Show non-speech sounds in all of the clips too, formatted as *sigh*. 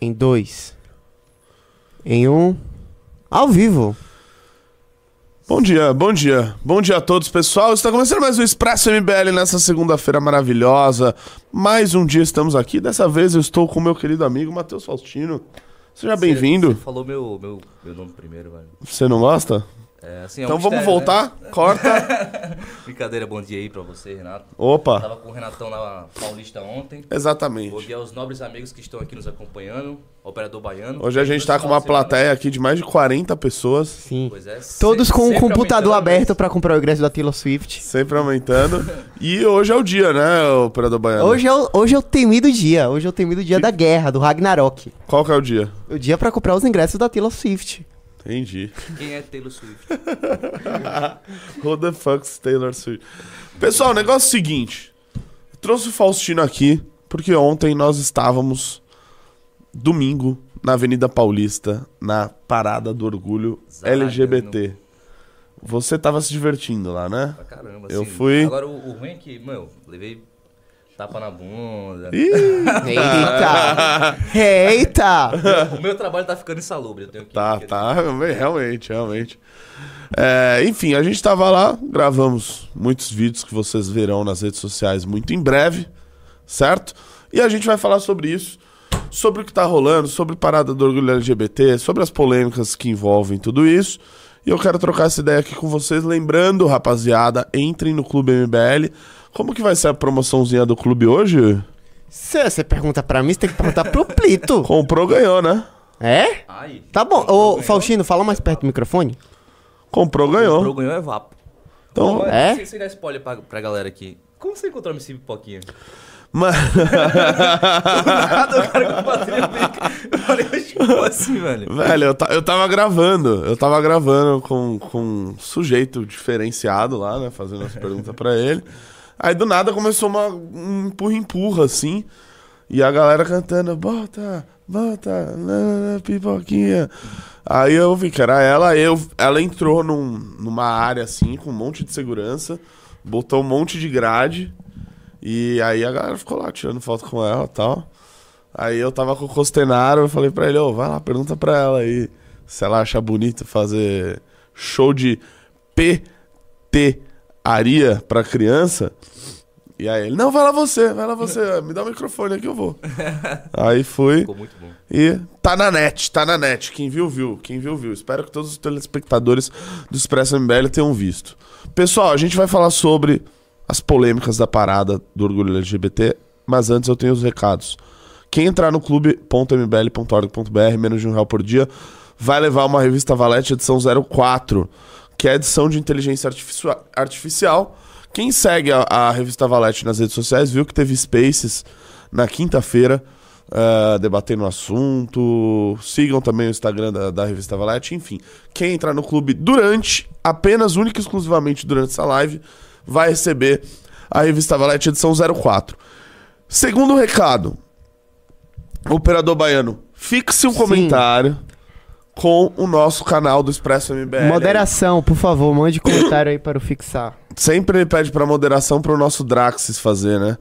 Em dois. Em um. Ao vivo. Bom dia, bom dia. Bom dia a todos, pessoal. Está começando mais um Expresso MBL nessa segunda-feira maravilhosa. Mais um dia estamos aqui. Dessa vez eu estou com o meu querido amigo Matheus Faustino. Seja bem-vindo. Você falou meu, meu, meu nome primeiro, velho. Você não gosta? É, assim, é um Então vamos mistério, voltar. Corta. né? *laughs* Brincadeira, bom dia aí pra você, Renato. Opa. Tava com o Renatão na Paulista ontem. Bom Exatamente. dia aos nobres amigos que estão aqui nos acompanhando. Operador Baiano. Hoje a gente tá com uma plateia aqui de mais de 40 pessoas. Sim. Pois é, Todos se- com o sempre computador aumentando, aberto pra comprar o ingresso da Taylor Swift. Sempre aumentando. *laughs* E hoje é o dia, né, operador baiano? Hoje é, o, hoje é o temido dia. Hoje é o temido dia da guerra, do Ragnarok. Qual que é o dia? O dia pra comprar os ingressos da Taylor Swift. Entendi. Quem é Taylor Swift? *laughs* Who the fuck's Taylor Swift? Pessoal, o negócio é o seguinte. Trouxe o Faustino aqui porque ontem nós estávamos domingo na Avenida Paulista, na Parada do Orgulho. LGBT. Você tava se divertindo lá, né? Pra caramba, Eu assim. fui- Agora o, o ruim é que, meu, levei tapa na bunda. Ih, Eita! *laughs* Eita! O meu trabalho tá ficando insalubre, eu tenho que... tá, que- tá, realmente, realmente. É, enfim, a gente tava lá, gravamos muitos vídeos que vocês verão nas redes sociais muito em breve, certo? E a gente vai falar sobre isso, sobre o que tá rolando, sobre parada do orgulho LGBT, sobre as polêmicas que envolvem tudo isso. E eu quero trocar essa ideia aqui com vocês, lembrando, rapaziada, entrem no Clube MBL. Como que vai ser a promoçãozinha do clube hoje? Se você pergunta pra mim, você tem que perguntar pro Plito. *laughs* Comprou, ganhou, né? É? Ai, Tá bom. Ô, ganhou. Faustino, fala mais perto do microfone. Comprou, ganhou. Comprou, ganhou é vapo. Então, Mas, é? Sem, sem dar spoiler pra, pra galera aqui. Como você encontrou esse pipoquinha? Mas... *laughs* Nada, o cara com bateria pica. Eu falei, "Oxe, como assim, velho? Velho, eu, eu tava gravando. Eu tava gravando com, com um sujeito diferenciado lá, né? Fazendo as perguntas pra ele. Aí do nada começou uma, um empurra-empurra, assim. E a galera cantando, bota, bota, na, na, pipoquinha. Aí eu vi que era ela, eu, ela entrou num- numa área assim, com um monte de segurança, botou um monte de grade. E aí a galera ficou lá tirando foto com ela e tal. Aí eu tava com o Costenaro, eu falei pra ele, ô, vai lá, pergunta pra ela aí se ela acha bonito fazer show de PT Aria pra criança. E aí ele, não, vai lá você, vai lá você, *laughs* me dá o microfone aqui eu vou. aí fui. Ficou muito bom. E tá na net, tá na net. Quem viu, viu. Quem viu, viu. Espero que todos os telespectadores do Expresso MBL tenham visto. Pessoal, a gente vai falar sobre as polêmicas da parada do orgulho LGBT, mas antes eu tenho os recados. Quem entrar no clube.mbl.org.br, menos de um real por dia, vai levar uma revista Valete edição 04, que é edição de inteligência artificia- artificial. Quem segue a, a revista Valete nas redes sociais viu que teve Spaces na quinta-feira, eh, debatendo o assunto. Sigam também o Instagram da, da revista Valete. Enfim, quem entrar no clube durante, apenas, única e exclusivamente durante essa live, vai receber a revista Valete edição 04. Segundo recado, operador baiano, fixe um comentário com o nosso canal do Expresso MBL. Moderação, por favor, mande comentário aí para o fixar. Sempre ele pede pra moderação pro nosso Draxis fazer, né?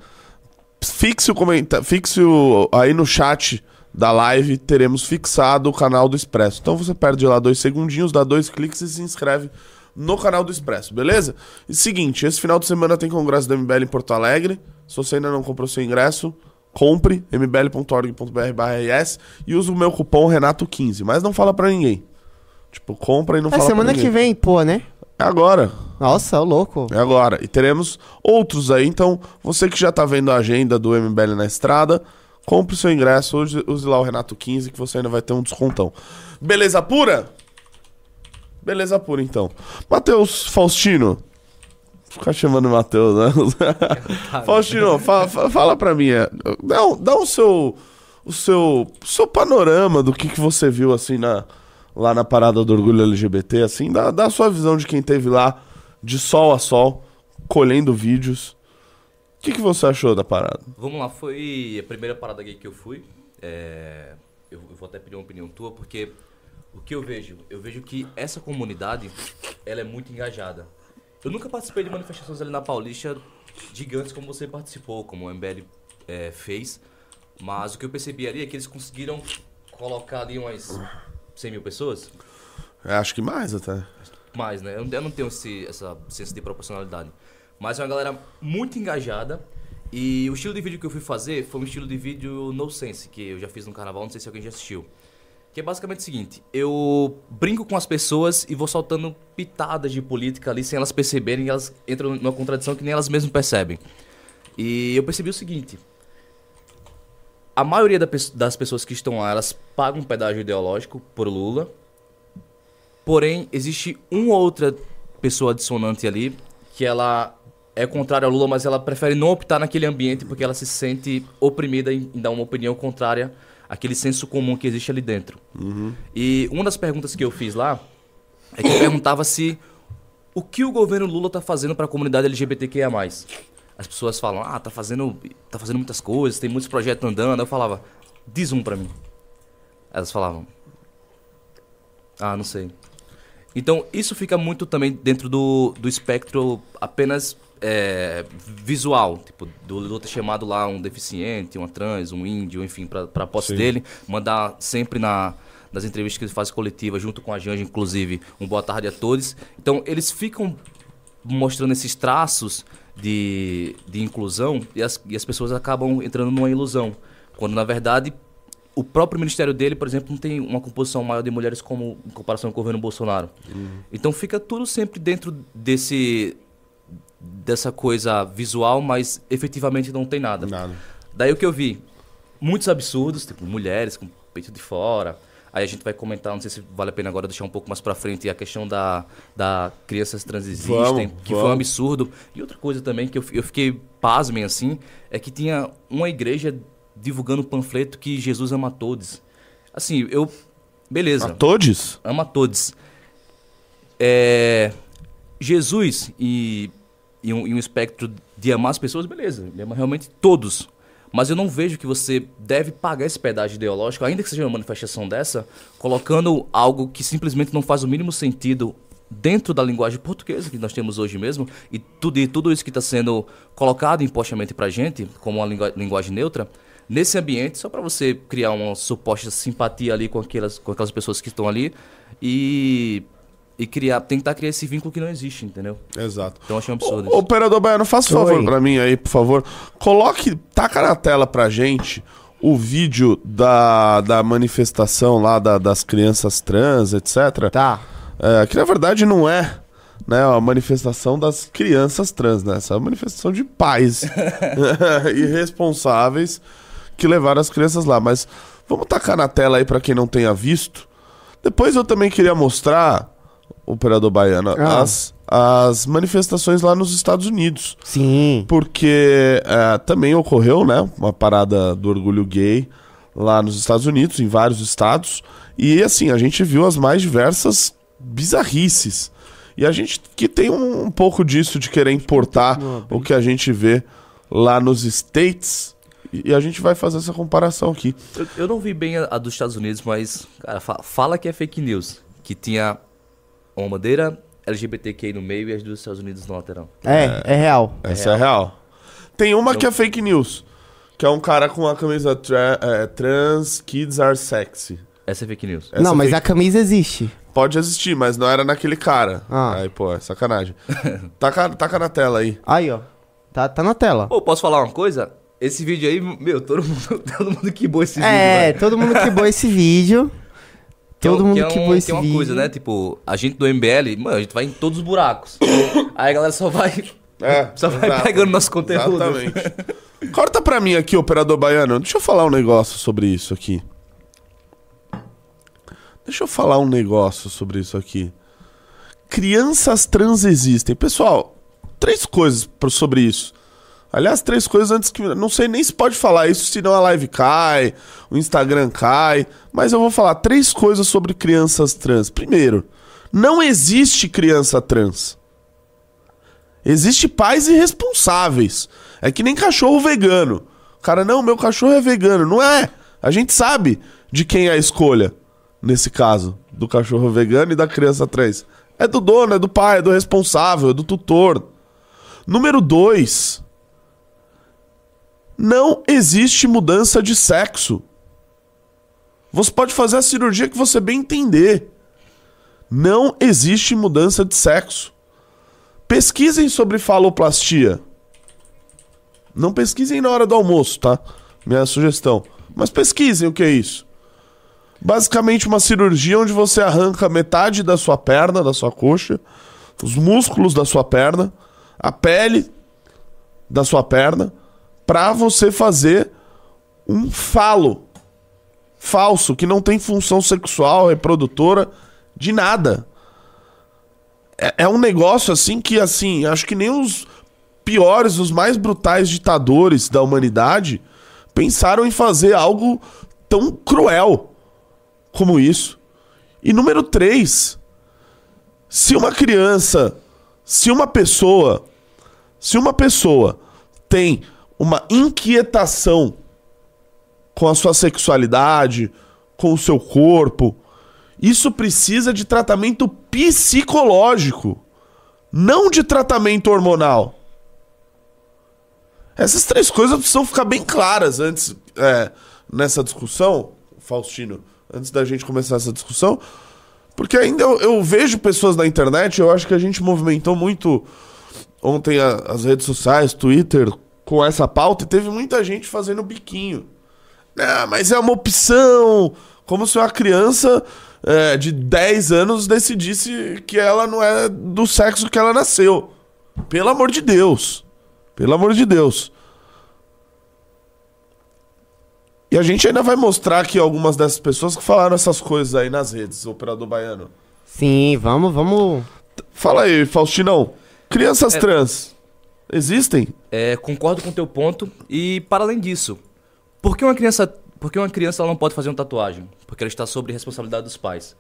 Fixe o comentário, fixe o, aí no chat da live, teremos fixado o canal do Expresso. Então você perde lá dois segundinhos, dá dois cliques e se inscreve no canal do Expresso, beleza? E seguinte, esse final de semana tem congresso da MBL em Porto Alegre. Se você ainda não comprou seu ingresso, compre mbl.org.br/rs e use o meu cupom Renato15, mas não fala pra ninguém. Tipo, compra e não É fala semana pra ninguém. que vem, pô, né? É agora. Nossa, ô louco. É agora. E teremos outros aí. Então, você que já tá vendo a agenda do MBL na estrada, compre seu ingresso, use, use lá o Renato 15 que você ainda vai ter um descontão. Beleza pura? Beleza pura, então. Matheus Faustino. Vou Ficar chamando Matheus, né? *laughs* Faustino, fa- fa- fala pra mim. é, Dá, o- dá o seu. O seu, seu panorama do que, que você viu assim na, lá na parada do orgulho LGBT, assim, dá, dá a sua visão de quem teve lá de sol a sol, colhendo vídeos. O que, que você achou da parada? Vamos lá, foi a primeira parada gay que eu fui. É, eu, eu vou até pedir uma opinião tua, porque o que eu vejo? Eu vejo que essa comunidade, ela é muito engajada. Eu nunca participei de manifestações ali na Paulista gigantes como você participou, como o MBL é, fez. Mas o que eu percebi ali é que eles conseguiram colocar ali umas 100 mil pessoas. Acho que mais até. Mais, né? Eu não- eu não tenho esse, essa senso de proporcionalidade. Mas é uma galera muito engajada. E o estilo de vídeo que eu fui fazer foi um estilo de vídeo no sense, que eu já fiz no carnaval, não sei se alguém já assistiu. Que é basicamente o seguinte: eu brinco com as pessoas e vou soltando pitadas de política ali sem elas perceberem, e elas entram numa contradição que nem elas mesmas percebem. E eu percebi o seguinte: a maioria das pessoas que estão lá, elas pagam um pedágio ideológico por Lula. Porém, existe uma outra pessoa dissonante ali que ela é contrária ao Lula, mas ela prefere não optar naquele ambiente porque ela se sente oprimida em, em dar uma opinião contrária àquele senso comum que existe ali dentro. E uma das perguntas que eu fiz lá é que eu perguntava se o que o governo Lula está fazendo para a comunidade LGBTQIA+. As pessoas falam, ah, tá fazendo, tá fazendo muitas coisas, tem muitos projetos andando. Eu falava, diz um para mim. Elas falavam, ah, não sei. Então, isso fica muito também dentro do, do espectro apenas é, visual. Tipo, do Lula ter chamado lá um deficiente, uma trans, um índio, enfim, pra, pra posse Sim. dele. Mandar sempre na, nas entrevistas que ele faz coletiva, junto com a Janja, inclusive, um boa tarde a todos. Então, eles ficam mostrando esses traços de, de inclusão e as, e as pessoas acabam entrando numa ilusão. Quando, na verdade, o próprio ministério dele, por exemplo, não tem uma composição maior de mulheres como em comparação com o governo Bolsonaro. Então fica tudo sempre dentro desse dessa coisa visual, mas efetivamente não tem nada. Nada. Daí o que eu vi? Muitos absurdos, tipo mulheres com peito de fora. Aí a gente vai comentar, não sei se vale a pena agora deixar um pouco mais pra frente a questão da, da crianças trans existem, Vamos, que foi um vamos. absurdo. E outra coisa também que eu, eu fiquei pasmem assim, é que tinha uma igreja divulgando um panfleto que Jesus ama todos. Assim, eu beleza A todos? ama todos. É, Jesus e, e, um, e um espectro de amar as pessoas, beleza, ele ama realmente todos. Mas eu não vejo que você deve pagar esse pedágio ideológico, ainda que seja uma manifestação dessa, colocando algo que simplesmente não faz o mínimo sentido dentro da linguagem portuguesa que nós temos hoje mesmo, e tudo, e tudo isso que está sendo colocado impostamente pra gente, como uma lingua- linguagem neutra, nesse ambiente, só para você criar uma suposta simpatia ali com aquelas, com aquelas pessoas que estão ali e, e criar, tentar criar esse vínculo que não existe, entendeu? Exato. Então eu achei um absurdo Ô, isso. operador Baiano, faça um Oi. favor pra mim aí, por favor. Coloque, taca na tela pra gente o vídeo da, da manifestação lá da- das crianças trans, etc. Tá. É, que na verdade não é né, a manifestação das crianças trans, né? Essa é uma manifestação de pais *laughs* *laughs* irresponsáveis que levaram as crianças lá. Mas vamos tacar na tela aí pra quem não tenha visto. Depois eu também queria mostrar, operador baiano, Ah. as, as manifestações lá nos Estados Unidos. Sim. Porque é, também ocorreu, né, uma parada do orgulho gay lá nos Estados Unidos, em vários estados. E assim, a gente viu as mais diversas bizarrices. E a gente que tem um, um pouco disso de querer importar o que a gente vê lá nos States. E e a gente vai fazer essa comparação aqui. Eu, eu não vi bem a, a dos Estados Unidos, mas, cara, fa- fala que é fake news. Que tinha uma bandeira LGBTQ no meio e as dos Estados Unidos na lateral. É, é real. Essa é real. Tem uma que é fake news. Que é um cara com a camisa tra- é, trans, kids are sexy. Essa é fake news. Essa não, mas fake- a camisa existe. Pode existir, mas não era naquele cara. Ah. Aí, pô, é sacanagem. *laughs* taca, taca na tela aí. Aí, ó. Tá, tá na tela. Pô, posso falar uma coisa? Esse vídeo aí, meu, todo mundo, *laughs* todo mundo quibou esse vídeo. É, velho. todo mundo quibou esse vídeo. *laughs* Que é Todo mundo que é um- esse que é uma vídeo. coisa, né? Tipo, a gente do MBL, mano, a gente vai em todos os buracos. *coughs* Aí a galera só vai. É, *laughs* Só vai exato. pegando nosso conteúdo. Exatamente. *laughs* Corta pra mim aqui, operador baiano. Deixa eu falar um negócio sobre isso aqui. Deixa eu falar um negócio sobre isso aqui. Crianças trans existem. Pessoal, três coisas sobre isso. Aliás, três coisas antes que. Não sei nem se pode falar isso, senão a live cai, o Instagram cai. Mas eu vou falar três coisas sobre crianças trans. Primeiro, não existe criança trans. Existe pais irresponsáveis. É que nem cachorro vegano. Cara, não, meu cachorro é vegano. Não é. A gente sabe de quem é a escolha. Nesse caso, do cachorro vegano e da criança trans. É do dono, é do pai, é do responsável, é do tutor. Número dois. Não existe mudança de sexo. Você pode fazer a cirurgia que você bem entender. Não existe mudança de sexo. Pesquisem sobre faloplastia. Não pesquisem na hora do almoço, tá? Minha sugestão. Mas pesquisem o que é isso. Basicamente uma cirurgia onde você arranca metade da sua perna, da sua coxa, os músculos da sua perna, a pele da sua perna, para você fazer um falo falso que não tem função sexual, reprodutora, de nada. É, é um negócio assim que assim, acho que nem os piores, os mais brutais ditadores da humanidade pensaram em fazer algo tão cruel como isso. E número 3, se uma criança, se uma pessoa, se uma pessoa tem uma inquietação com a sua sexualidade, com o seu corpo, isso precisa de tratamento psicológico, não de tratamento hormonal. Essas três coisas precisam ficar bem claras antes é, nessa discussão, Faustino, antes da gente começar essa discussão. Porque ainda eu, eu, vejo pessoas na internet, eu acho que a gente movimentou muito ontem a, as redes sociais, Twitter, com essa pauta, e teve muita gente fazendo biquinho. Ah, mas é uma opção. Como se uma criança é, de 10 anos decidisse que ela não é do sexo que ela nasceu. Pelo amor de Deus. Pelo amor de Deus. E a gente ainda vai mostrar aqui algumas dessas pessoas que falaram essas coisas aí nas redes, operador baiano. Sim, vamos, vamos. Fala aí, Faustinão. Crianças É. trans existem? É, concordo com o teu ponto. E para além disso, por que uma criança, por uma criança ela não pode fazer uma tatuagem? Porque ela está sob responsabilidade dos pais.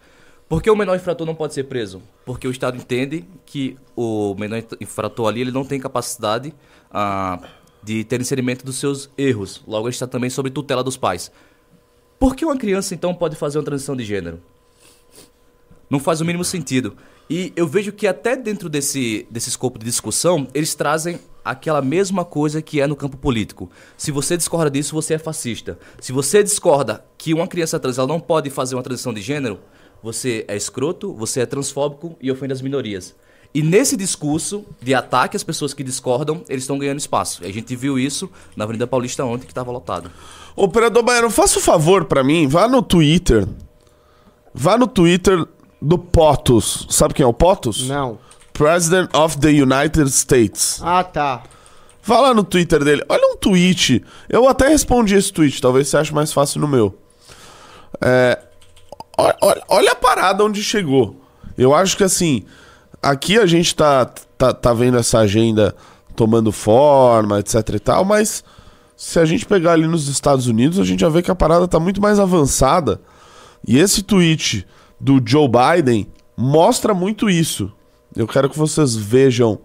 Por que o menor infrator não pode ser preso? Porque o Estado entende que o menor infrator ali ele não tem capacidade ah, de ter inserimento dos seus erros. Logo, ele está também sob tutela dos pais. Por que uma criança então pode fazer uma transição de gênero? Não faz o mínimo sentido. E eu vejo que até dentro desse, desse escopo de discussão, eles trazem aquela mesma coisa que é no campo político. Se você discorda disso, você é fascista. Se você discorda que uma criança trans ela não pode fazer uma transição de gênero, você é escroto, você é transfóbico e ofende as minorias. E nesse discurso de ataque às pessoas que discordam, eles estão ganhando espaço. A gente viu isso na Avenida Paulista ontem, que estava lotado. Operador Baiano, faça o favor pra mim, vá no Twitter. Vá no Twitter do POTUS. Sabe quem é o POTUS? Não. President of the United States. Ah, tá. Vá lá no Twitter dele. Olha um tweet. Eu até respondi esse tweet, talvez você ache mais fácil no meu. É, olha, olha- a parada onde chegou. Eu acho que assim, aqui a gente tá, tá, tá vendo essa agenda tomando forma, etc e tal, mas se a gente pegar ali nos Estados Unidos, a gente já vê que a parada tá muito mais avançada. E esse tweet do Joe Biden mostra muito isso. Eu quero que vocês vejam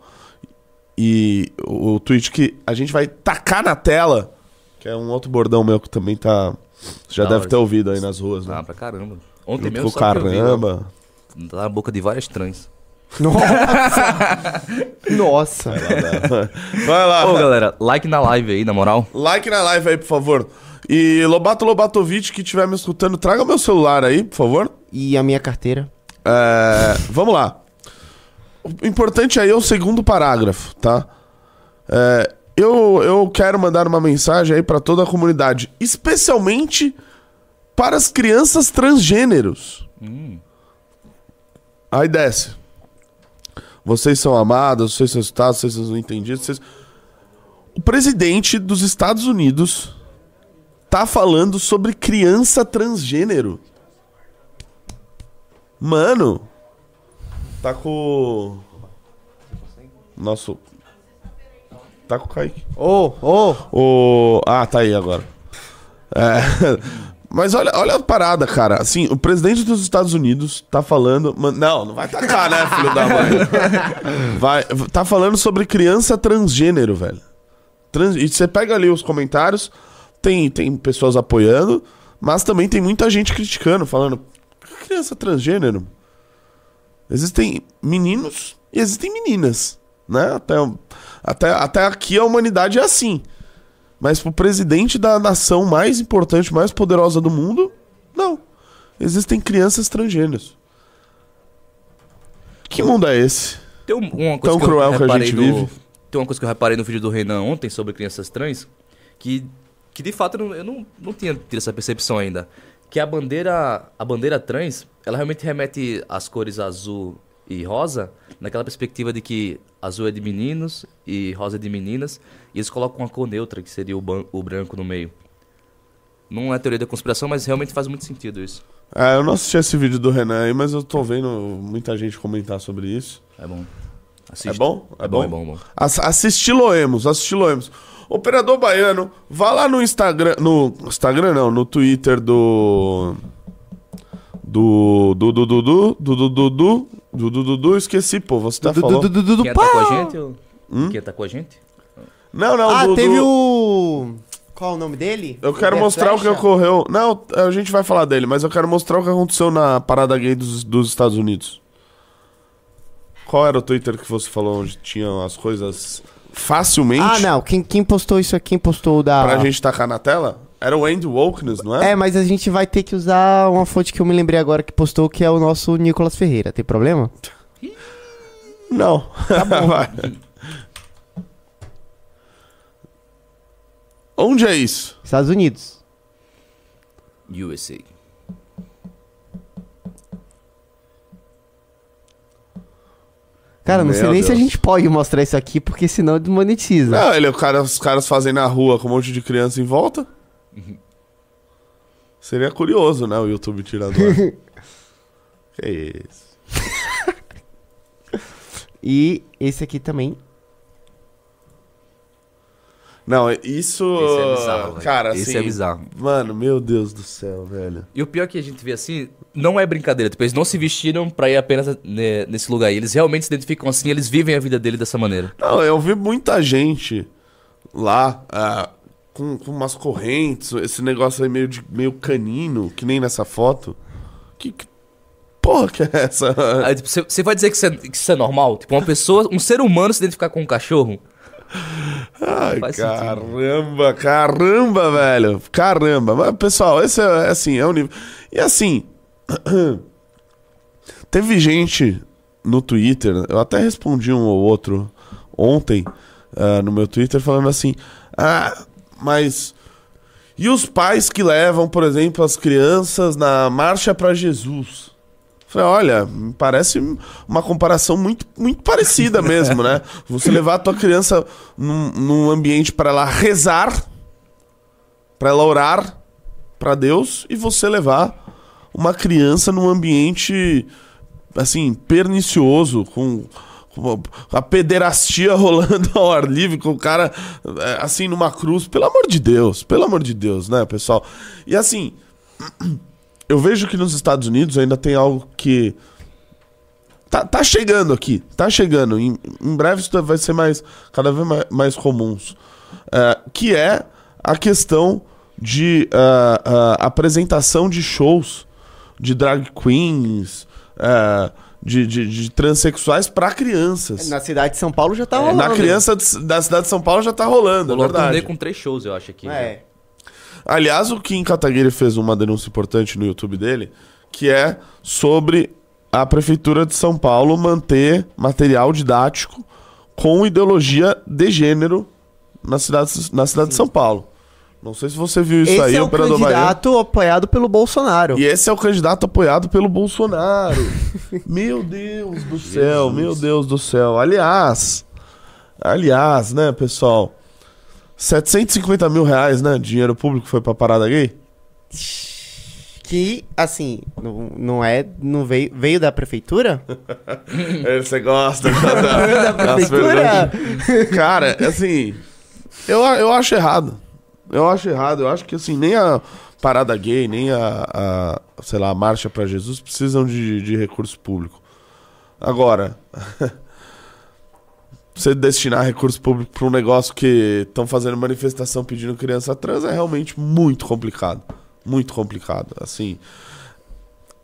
e o, tweet que a gente vai tacar na tela, que é um outro bordão meu que também tá. Você já Da deve hora. ter ouvido aí nas ruas, né? Ah, pra caramba. Ontem Junto mesmo com vi, caramba. né? Tá na boca de várias trans. Nossa! *laughs* Nossa! Vai lá. Ô, galera, like na live aí, na moral. Like na live aí, por favor. E Lobato Lobatovic, que estiver me escutando, traga meu celular aí, por favor. E a minha carteira? É, vamos lá. O importante aí é o segundo parágrafo, tá? É, eu, eu quero mandar uma mensagem aí pra toda a comunidade, especialmente para as crianças transgêneros. Aí desce. Vocês são amados, vocês são citados, vocês são entendidos. Vocês... O presidente dos Estados Unidos tá falando sobre criança transgênero. Mano. Tá com. o Nosso. Tá com o Kaique. Ô, ô! O... Ah, tá aí agora. É, *laughs* Mas olha, olha a parada, cara. Assim, o presidente dos Estados Unidos tá falando. Man- Não, não vai tacar, né, filho da mãe? *laughs* Vai, tá falando sobre criança transgênero, velho. Trans... E você pega ali os comentários, tem, tem pessoas apoiando, mas também tem muita gente criticando, falando. Criança transgênero. Existem meninos e existem meninas, né? Até, até, até aqui a humanidade é assim. Mas pro presidente da nação mais importante, mais poderosa do mundo, não. existem crianças transgêneros. Que mundo é esse? Tem um- uma coisa Tão que cruel que a gente no- vive. Tem uma coisa que eu reparei no vídeo do Renan ontem sobre crianças trans, que, que de fato eu não, eu não, não tinha tido essa percepção ainda. Que a bandeira, a bandeira trans, ela realmente remete às cores azul e rosa, naquela perspectiva de que azul é de meninos e rosa é de meninas, e eles colocam uma cor neutra, que seria o, o branco no meio. Não é teoria da conspiração, mas realmente faz muito sentido isso. É, eu não assisti esse vídeo do Renan aí, mas eu tô vendo muita gente comentar sobre isso. É bom. É Assista. bom? É bom, é bom, é bom. Ass assistir Loemos, assistir Loemos. Operador Baiano, vá lá no Instagram. No Instagram não, no Twitter do. Do. Do. Do. Do. Do. Do. Do. Do. Do. Do. Do. Do. Do. Esqueci, pô. Você tá falando. du- du- du- du- Quem tá com a gente? ou- Quem tá com a gente? Não, não, Ah, do, teve do- o. Qual o nome dele? Eu quero mostrar o que ocorreu. Não, a gente vai falar dele, mas eu quero mostrar o que aconteceu na parada gay dos, dos Estados Unidos. Qual era o Twitter que você falou onde tinham as coisas facilmente Ah, não. Quem, quem postou isso aqui? Quem postou o da. pra gente tacar na tela? Era o Andy Wokeness, não é? É, mas a gente vai ter que usar uma fonte que eu me lembrei agora que postou, que é o nosso Nicolas Ferreira. Tem problema? *laughs* Não. Tá *laughs* Vai. Onde é isso? Estados Unidos. USA. Cara, não Meu sei nem se a Deus. gente pode mostrar isso aqui, porque senão desmonetiza. Não, ele, o cara, os caras fazem na rua com um monte de criança em volta. Seria curioso, né? O YouTube tirando. *laughs* que isso? E esse aqui também. Não, isso. É bizarro. Cara, assim. Esse é bizarro. Mano, meu Deus do céu, velho. E o pior que a gente vê assim, não é brincadeira. Tipo, eles não se vestiram pra ir apenas né, nesse lugar. aí. Eles realmente se identificam assim, eles vivem a vida dele dessa maneira. Não, eu vi muita gente lá ah, com, com umas correntes, esse negócio aí meio, de, meio canino, que nem nessa foto. Que, que porra que é essa? Tipo, você você vai dizer que isso, é, que isso é normal? Tipo, uma pessoa, um ser humano se identificar com um cachorro? *laughs* Ai, Faz sentido. caramba, caramba, velho. Caramba. Mas, pessoal, esse é, é assim, é o nível. E assim, *clears throat* teve gente no Twitter, eu até respondi um ou outro ontem ah, no meu Twitter falando assim: Ah, mas. E os pais que levam, por exemplo, as crianças na Marcha para Jesus? Falei, olha, parece uma comparação muito, muito parecida *laughs* mesmo, né? Você levar a tua criança num, num ambiente para ela rezar, para ela orar para Deus, e você levar uma criança num ambiente, assim, pernicioso, com, com a pederastia *laughs* rolando ao ar livre, com o cara, é, assim, numa cruz. Pelo amor de Deus, pelo amor de Deus, né, pessoal? E assim, *clears throat* eu vejo que nos Estados Unidos ainda tem algo que. Tá, tá chegando aqui, tá chegando. Em, em breve isso vai ser mais, cada vez mais, mais comuns. É, que é a questão de ah, ah, apresentação de shows de drag queens, é, de, de, de transexuais para crianças. Na cidade de São Paulo já tá É, rolando. Na criança de- da cidade de São Paulo já tá rolando, é Rolou um verdade. com três shows, eu acho, aqui. É. Aliás, o Kim Kataguiri fez uma denúncia importante no YouTube dele, que é sobre a Prefeitura de São Paulo manter material didático com ideologia de gênero na cidade, na cidade de São Paulo. Não sei se você viu isso Esse aí, é o Operador candidato apoiado pelo Bolsonaro. E esse é o candidato apoiado pelo Bolsonaro. *laughs* meu Deus do céu, meu Deus do céu. Aliás, aliás, né, pessoal? 750 mil reais, né? Dinheiro público foi pra parada gay? Que, assim, não, não é. Não veio, veio da prefeitura? *laughs* É, Você gosta *laughs* Veio das da prefeitura? Cara, assim, eu, eu acho errado. Eu acho errado. Eu acho que, assim, nem a parada gay, nem a, a sei lá, a marcha pra Jesus precisam de, de recurso público. Agora, *laughs* você destinar recurso público pra um negócio que estão fazendo manifestação pedindo criança trans é realmente muito complicado. Muito complicado. Assim,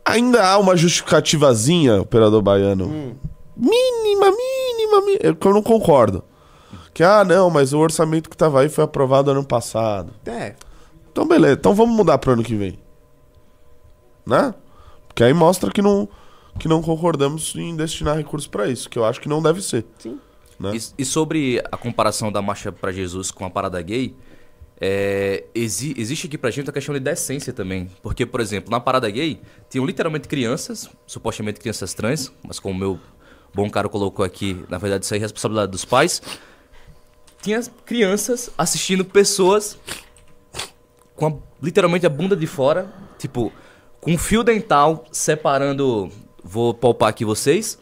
ainda há uma justificativazinha, operador baiano, mínima, mínima, mínima, eu- que eu não concordo. Que, ah, não, mas o orçamento que tava aí foi aprovado ano passado. É. Então, beleza. Então vamos mudar pro ano que vem. né? Porque aí mostra que não, que não concordamos em destinar recursos pra isso, que eu acho que não deve ser. Sim. Né? E, e sobre a comparação da marcha pra Jesus com a parada gay, é, exi- existe aqui pra gente a questão de decência também. Porque, por exemplo, na parada gay, tinham literalmente crianças, supostamente crianças trans, mas como o meu bom cara colocou aqui, na verdade isso é responsabilidade dos pais. Tinha crianças assistindo pessoas com a- literalmente a bunda de fora, tipo, com um fio dental separando. Vou poupar aqui vocês.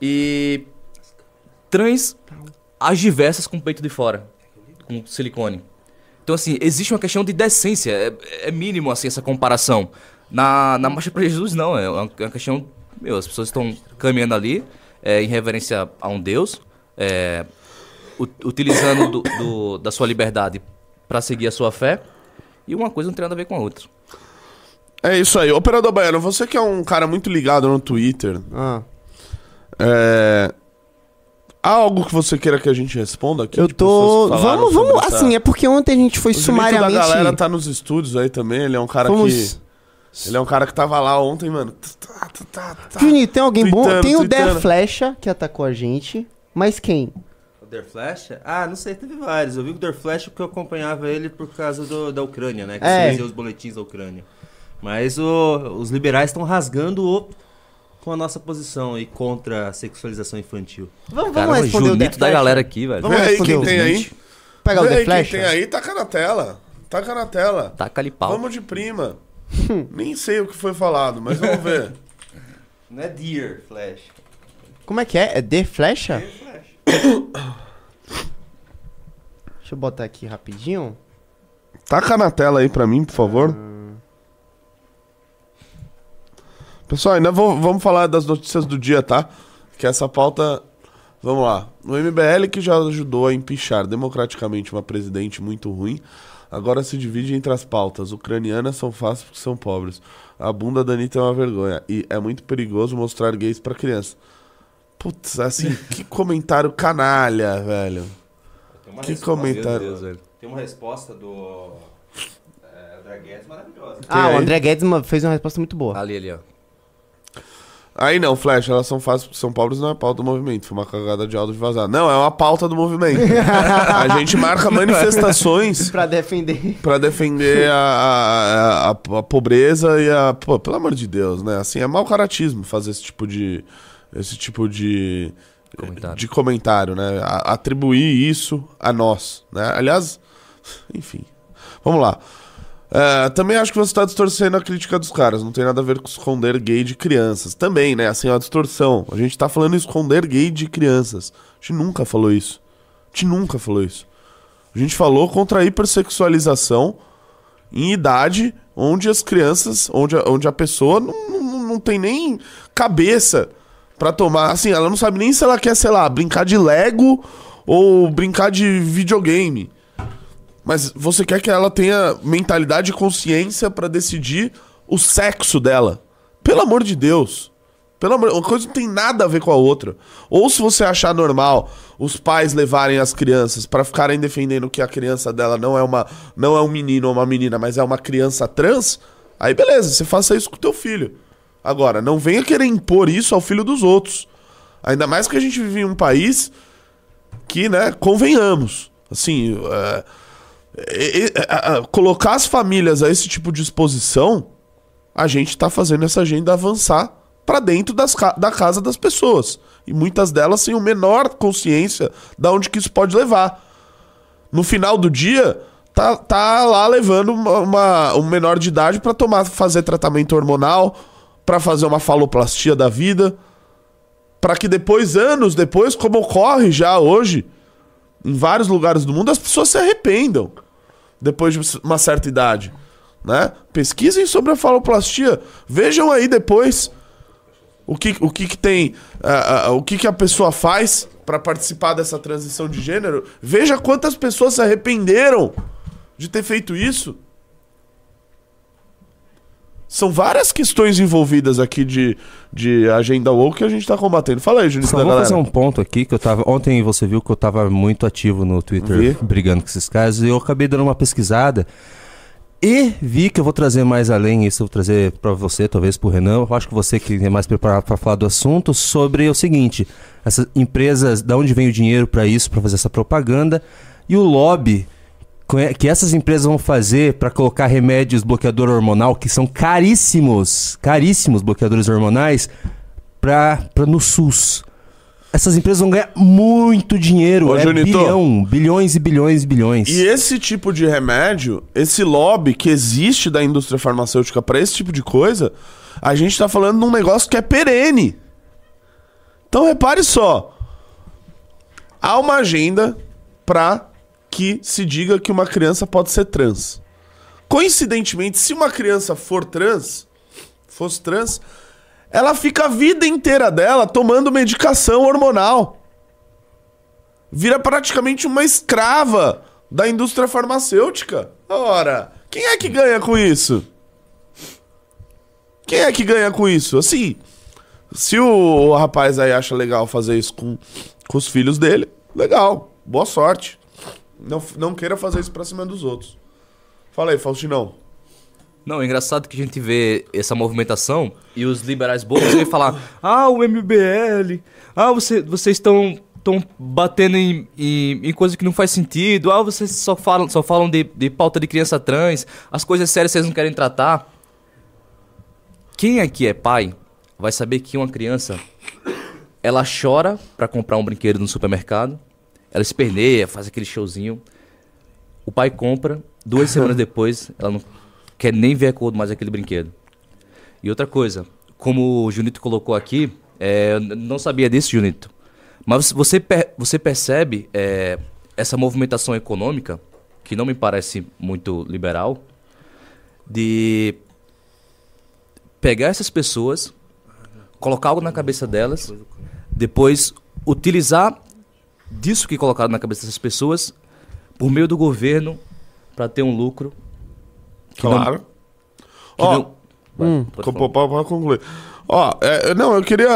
E trans as diversas com o peito de fora, com silicone. Então, assim, existe uma questão de decência. É, é mínimo, assim, essa comparação. Na, na Marcha para Jesus, não. É uma, é uma questão... Meu, as pessoas estão caminhando ali é, em reverência a um Deus, é, utilizando do- do- da sua liberdade para seguir a sua fé. E uma coisa não tem nada a ver com a outra. É isso aí. Operador Baiano, você que é um cara muito ligado no Twitter, Ah, é... há algo que você queira que a gente responda aqui? eu de tô. Vamos, vamos. essa- Assim, é porque ontem a gente foi O sumariamente. da galera tá nos estúdios aí também, ele é um cara Fomos. que... Ele é um cara que tava lá ontem, mano. Tá, tá, tá, tá. Juninho, tem alguém bom? Tweetando, Tem o. Der Flecha que atacou a gente. Mas quem? O Der Flash? Ah, não sei, teve vários. Eu vi o Der Flash porque eu acompanhava ele por causa do- da Ucrânia, né? Que É. fazia os boletins da Ucrânia. Mas o- os liberais estão rasgando o com a nossa posição aí contra a sexualização infantil. Vamos, Cara, vamos responder o da galera aqui, velho. Vamos aí quem o tem aí. Pegar o Vê Der aí quem tem aí, taca na tela. Taca na tela. Taca-lhe pau. Vamos de prima. *laughs* Nem sei o que foi falado, mas vamos ver. *laughs* Não é Dear Flash. Como é que é? É Der Flecha? *coughs* Deixa eu botar aqui rapidinho. Taca na tela aí pra mim, por favor. Pessoal, ainda vou- vamos falar das notícias do dia, tá? Que essa pauta. Vamos lá. O MBL, que já ajudou a empichar democraticamente uma presidente muito ruim, agora se divide entre as pautas. Ucranianas são fáceis porque são pobres. A bunda da Anitta é uma vergonha. E é muito perigoso mostrar gays pra criança. Putz, assim, *laughs* que comentário canalha, velho. Tem uma Que resposta- comentário. Meu Deus, velho. Tem uma resposta do é, André Guedes maravilhosa. Ah, o André Guedes fez uma resposta muito boa. Ali, ali, ó. Aí não, Flash, elas são fáceis porque são pobres, não é pauta do movimento. Foi uma cagada de áudio de vazar. Não, é uma pauta do movimento. a gente marca *laughs* manifestações Pra defender. pra defender a, a, a- a pobreza e a. Pô, pelo amor de Deus, né? Assim, é mau caratismo fazer esse tipo de. Esse tipo de. Comentário. De comentário, né? A- atribuir isso a nós, né? Aliás, enfim. Vamos lá. É, também acho que você tá distorcendo a crítica dos caras. Não tem nada a ver com esconder gay de crianças. Também, né? Assim, é uma distorção. A gente tá falando esconder gay de crianças. A gente nunca falou isso. A gente nunca falou isso. A gente falou contra a hipersexualização em idade onde as crianças, onde a, onde a pessoa não, não, não tem nem cabeça pra tomar. Assim, ela não sabe nem se ela quer, sei lá, brincar de Lego ou brincar de videogame. Mas você quer que ela tenha mentalidade e consciência pra decidir o sexo dela. Pelo amor de Deus. Pelo amor, uma coisa não tem nada a ver com a outra. Ou se você achar normal os pais levarem as crianças pra ficarem defendendo que a criança dela não é uma não é um menino ou uma menina, mas é uma criança trans, aí beleza, você faça isso com o teu filho. Agora, não venha querer impor isso ao filho dos outros. Ainda mais que a gente vive em um país que, né, convenhamos, assim, é, e- a- a- colocar as famílias a esse tipo de exposição, a gente tá fazendo essa agenda avançar pra dentro das da casa das pessoas. E muitas delas sem o menor consciência da onde que isso pode levar. No final do dia, tá, tá lá levando uma, uma- um menor de idade pra tomar, fazer tratamento hormonal, pra fazer uma faloplastia da vida, Pra que depois, anos depois, como ocorre já hoje, em vários lugares do mundo, as pessoas se arrependam depois de uma certa idade, né? Pesquisem sobre a faloplastia, vejam aí depois o que, o que, que tem, ah, ah, o que, que a pessoa faz pra participar dessa transição de gênero. Veja quantas pessoas se arrependeram de ter feito isso. São várias questões envolvidas aqui de, de agenda woke que a gente tá combatendo. Fala aí, Juninho, Só vou galera. fazer um ponto aqui que eu tava. Ontem você viu que eu tava muito ativo no Twitter Vi. brigando com esses caras e eu acabei dando uma pesquisada. E vi que eu vou trazer mais além, isso eu vou trazer pra você, talvez pro Renan. Eu acho que você que é mais preparado pra falar do assunto, sobre o seguinte: essas empresas, da onde vem o dinheiro pra isso, pra fazer essa propaganda, e o lobby que essas empresas vão fazer pra colocar remédios bloqueador hormonal, que são caríssimos, caríssimos bloqueadores hormonais, pra, pra no SUS. Essas empresas vão ganhar muito dinheiro, Ô, é Junito. bilhão, bilhões e bilhões e bilhões. E esse tipo de remédio, esse lobby que existe da indústria farmacêutica pra esse tipo de coisa, a gente tá falando de um negócio que é perene. Então repare só. Há uma agenda pra que se diga que uma criança pode ser trans. Coincidentemente, se uma criança for trans, fosse trans, ela fica a vida inteira dela tomando medicação hormonal vira praticamente uma escrava da indústria farmacêutica. Ora, quem é que ganha com isso? Quem é que ganha com isso? Assim, se o, rapaz aí acha legal fazer isso com, com os filhos dele, legal, boa sorte. Não, não queira fazer isso pra cima dos outros. Fala aí, Faustinão. Não, é engraçado que a gente vê essa movimentação e os liberais bobos vêm falar: ah, o MBL, ah, você, vocês estão estão batendo em, em, em coisa que não faz sentido, ah, vocês só falam, só falam de, de pauta de criança trans, as coisas sérias vocês não querem tratar. Quem aqui é pai vai saber que uma criança ela chora pra comprar um brinquedo no supermercado, ela esperneia, faz aquele showzinho. O pai compra, duas semanas depois, ela não quer nem ver a cor mais aquele brinquedo. E outra coisa, como o Junito colocou aqui, é, eu não sabia disso, Junito, mas você, per- você percebe é, essa movimentação econômica, que não me parece muito liberal, de pegar essas pessoas, colocar algo na cabeça delas, depois utilizar disso que colocaram na cabeça dessas pessoas por meio do governo para ter um lucro. que não- Claro. Ó, não- pode Co- falar. Pode concluir. Ó, é, não, eu queria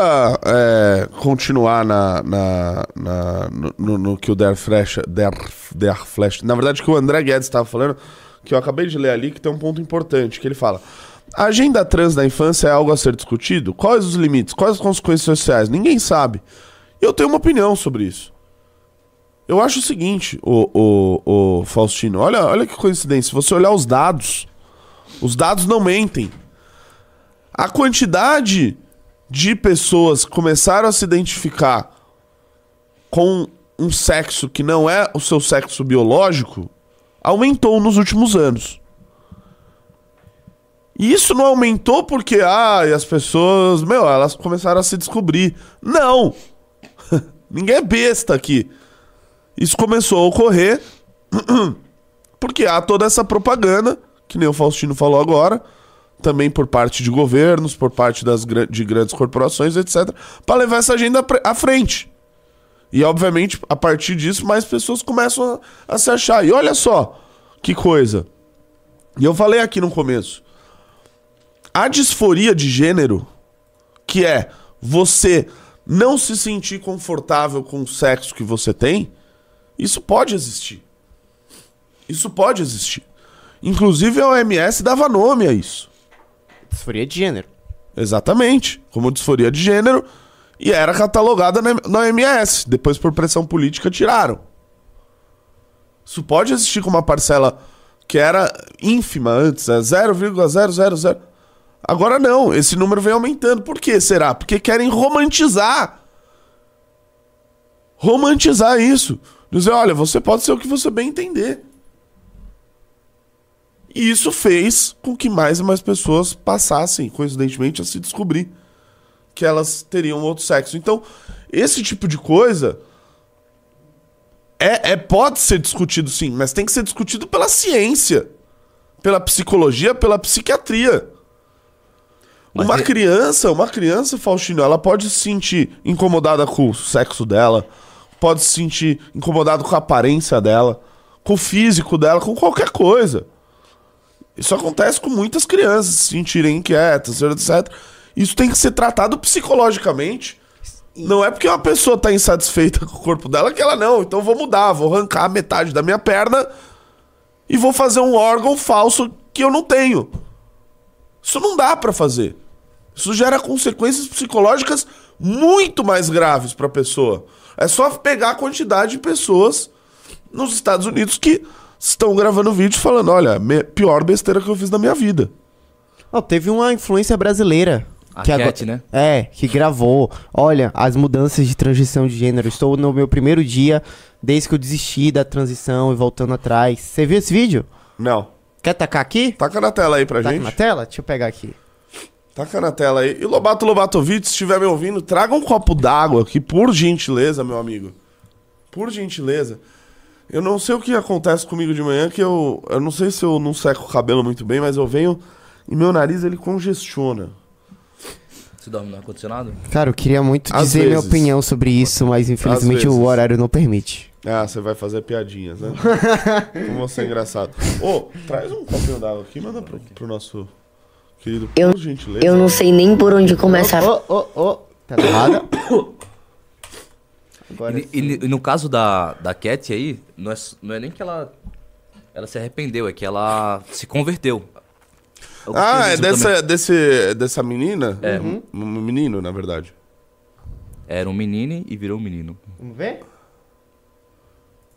é, continuar na, na, na- no, no- no que o Der Flash, Der, Der Flash. Na verdade, que o André Guedes estava falando, que eu acabei de ler ali, que tem um ponto importante, que ele fala. A agenda trans da infância é algo a ser discutido? Quais os limites? Quais as consequências sociais? Ninguém sabe. Eu tenho uma opinião sobre isso. Eu acho o seguinte, o, o, o Faustino, olha, olha que coincidência. Se você olhar os dados, os dados não mentem. A quantidade de pessoas que começaram a se identificar com um sexo que não é o seu sexo biológico aumentou nos últimos anos. E isso não aumentou porque, ah, as pessoas, meu, elas começaram a se descobrir. Não! *laughs* Ninguém é besta aqui. Isso começou a ocorrer *clears throat* porque há toda essa propaganda, que nem o Faustino falou agora, também por parte de governos, por parte das, de grandes corporações, etc., para levar essa agenda à frente. E, obviamente, a partir disso, mais pessoas começam a, a se achar. E olha só que coisa. E eu falei aqui no começo. A disforia de gênero, que é você não se sentir confortável com o sexo que você tem, isso pode existir. Isso pode existir. Inclusive a OMS dava nome a isso. Disforia de gênero. Exatamente. Como disforia de gênero. E era catalogada na, OMS. Depois, por pressão política, tiraram. Isso pode existir com uma parcela que era ínfima antes, é 0,000. Agora não, esse número vem aumentando. Por que será? Porque querem romantizar. Romantizar isso. Dizer, olha, você pode ser o que você bem entender. E isso fez com que mais e mais pessoas passassem, coincidentemente, a se descobrir que elas teriam outro sexo. Então, esse tipo de coisa é, é pode ser discutido sim, mas tem que ser discutido pela ciência, pela psicologia, pela psiquiatria. Mas uma é- criança, uma criança, Faustino, ela pode se sentir incomodada com o sexo dela, pode se sentir incomodada com a aparência dela, com o físico dela, com qualquer coisa. Isso acontece com muitas crianças se sentirem inquietas, etc. Isso tem que ser tratado psicologicamente. Não é porque uma pessoa tá insatisfeita *laughs* com o corpo dela que ela não, então vou mudar, vou arrancar metade da minha perna e vou fazer um órgão falso que eu não tenho. Isso não dá pra fazer. Isso gera consequências psicológicas muito mais graves pra pessoa. É só pegar a quantidade de pessoas nos Estados Unidos que estão gravando vídeo falando: olha, me- pior besteira que eu fiz na minha vida. Ó, teve uma influência brasileira. A que agora- Cat, né? É, que gravou. Olha, as mudanças de transição de gênero. Estou no meu primeiro dia desde que eu desisti da transição e voltando atrás. Você viu esse vídeo? Não. Quer tacar aqui? Taca na tela aí pra Taca gente. na tela? Deixa eu pegar aqui. Taca na tela aí. E Lobato Lobatovic, se estiver me ouvindo, traga um copo d'água aqui, por gentileza, meu amigo. Por gentileza. Eu não sei o que acontece comigo de manhã, que eu. Eu não sei se eu não seco o cabelo muito bem, mas eu venho e meu nariz ele congestiona. Você dorme no ar-condicionado? Cara, eu queria muito Às dizer minha vezes. opinião sobre isso, mas infelizmente vezes. o horário não permite. Ah, você vai fazer piadinhas, né? *laughs* Como você é engraçado. Ô, traz um copinho d'água aqui, manda pro, pro nosso querido, Eu- por gentileza. Eu não sei nem por onde começar. Ô, ô, ô. Tá errada? *coughs* Agora E, e- e no caso da, da Cat aí, não é, não é nem que ela, ela se arrependeu, é que ela se converteu. O Ah, é também. dessa, desse, dessa menina? É. Um, um menino, na verdade. Era um menino e virou um menino. Vamos ver?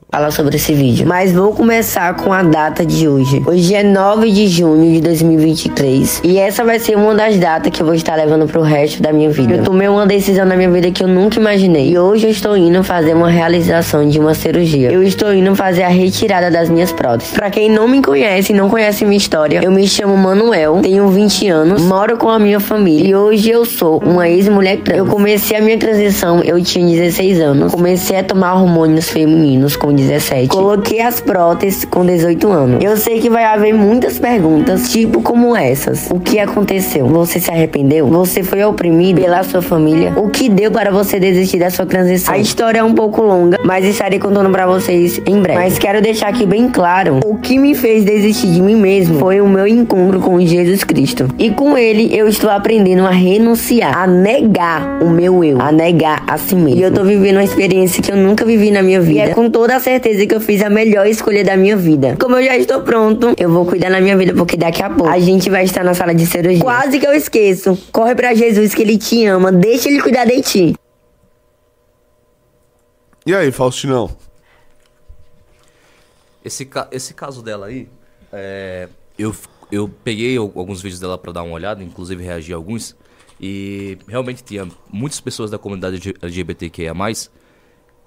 Falar sobre esse vídeo. Mas vou começar com a data de hoje. Hoje é 9 de junho de 2023 e essa vai ser uma das datas que eu vou estar levando pro resto da minha vida. Eu tomei uma decisão na minha vida que eu nunca imaginei e hoje eu estou indo fazer uma realização de uma cirurgia. Eu estou indo fazer a retirada das minhas próteses. Pra quem não me conhece e não conhece minha história, eu me chamo Manuel, tenho 20 anos, moro com a minha família e hoje eu sou uma ex-mulher trans. Eu comecei a minha transição, eu tinha 16 anos. Comecei a tomar hormônios femininos com 17. Coloquei as próteses com 18 anos. Eu sei que vai haver muitas perguntas, tipo como essas. O que aconteceu? Você se arrependeu? Você foi oprimido pela sua família? O que deu para você desistir da sua transição? A história é um pouco longa, mas estarei contando para vocês em breve. Mas quero deixar aqui bem claro, o que me fez desistir de mim mesmo foi o meu encontro com Jesus Cristo. E com ele eu estou aprendendo a renunciar, a negar o meu eu, a negar a si mesmo. E eu tô vivendo uma experiência que eu nunca vivi na minha vida. E é com toda a certeza que eu fiz a melhor escolha da minha vida. Como eu já estou pronto, eu vou cuidar na minha vida porque daqui a pouco a gente vai estar na sala de cirurgia. Quase que eu esqueço. Corre pra Jesus que ele te ama, deixa ele cuidar de ti. E aí, Faustinão? Esse, ca- esse caso dela aí, é, eu, eu peguei al- alguns vídeos dela pra dar uma olhada, inclusive reagi a alguns, e realmente tinha muitas pessoas da comunidade LGBTQIA+,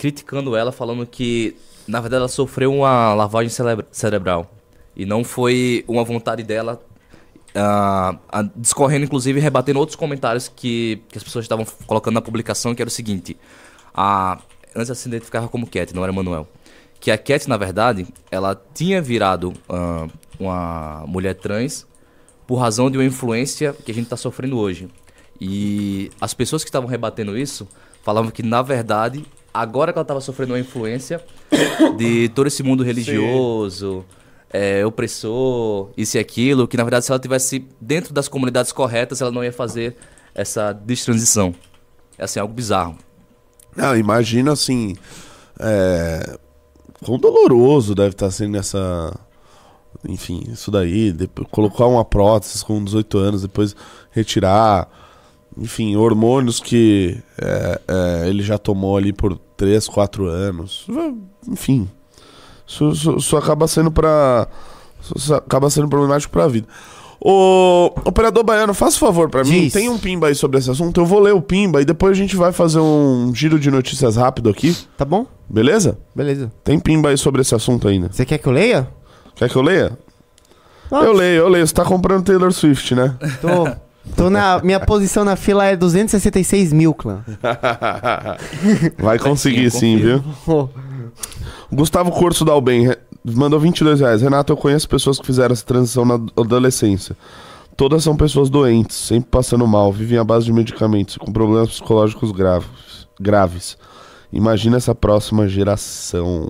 criticando ela, falando que, na verdade, ela sofreu uma lavagem celebra- cerebral. E não foi uma vontade dela, ah, discorrendo, inclusive, rebatendo outros comentários que, que as pessoas estavam colocando na publicação, que era o seguinte, a, antes ela se identificava como Cat, não era Manuel. Que a Cat, na verdade, ela tinha virado ah, uma mulher trans por razão de uma influência que a gente está sofrendo hoje. E as pessoas que estavam rebatendo isso falavam que, na verdade, agora que ela estava sofrendo uma influência de todo esse mundo religioso, é, opressor, isso e aquilo, que na verdade, se ela tivesse dentro das comunidades corretas, ela não ia fazer essa destransição. É assim, algo bizarro. Não, imagina assim. É... Quão doloroso deve estar sendo essa. Enfim, isso daí. Depois, colocar uma prótese com 18 anos, depois retirar. Enfim, hormônios que é, é, ele já tomou ali por 3, 4 anos. Enfim. Isso, isso- isso acaba sendo. Isso acaba sendo problemático pra vida. Ô, operador baiano, faça um favor pra mim. Diz. Tem um pimba aí sobre esse assunto. Eu vou ler o pimba e depois a gente vai fazer um giro de notícias rápido aqui. Tá bom? Beleza? Beleza. Tem pimba aí sobre esse assunto ainda. Você quer que eu leia? Quer que eu leia? Ah. Eu leio, eu leio. Você tá comprando Taylor Swift, né? Tô. *laughs* Tô na. Minha posição na fila é 266 mil, clã. *laughs* Vai conseguir sim, viu? Gustavo Corso da Alben re- mandou 22 reais. Renato, eu conheço pessoas que fizeram essa transição na adolescência. Todas são pessoas doentes, sempre passando mal, vivem à base de medicamentos, com problemas psicológicos graves. graves. Imagina essa próxima geração.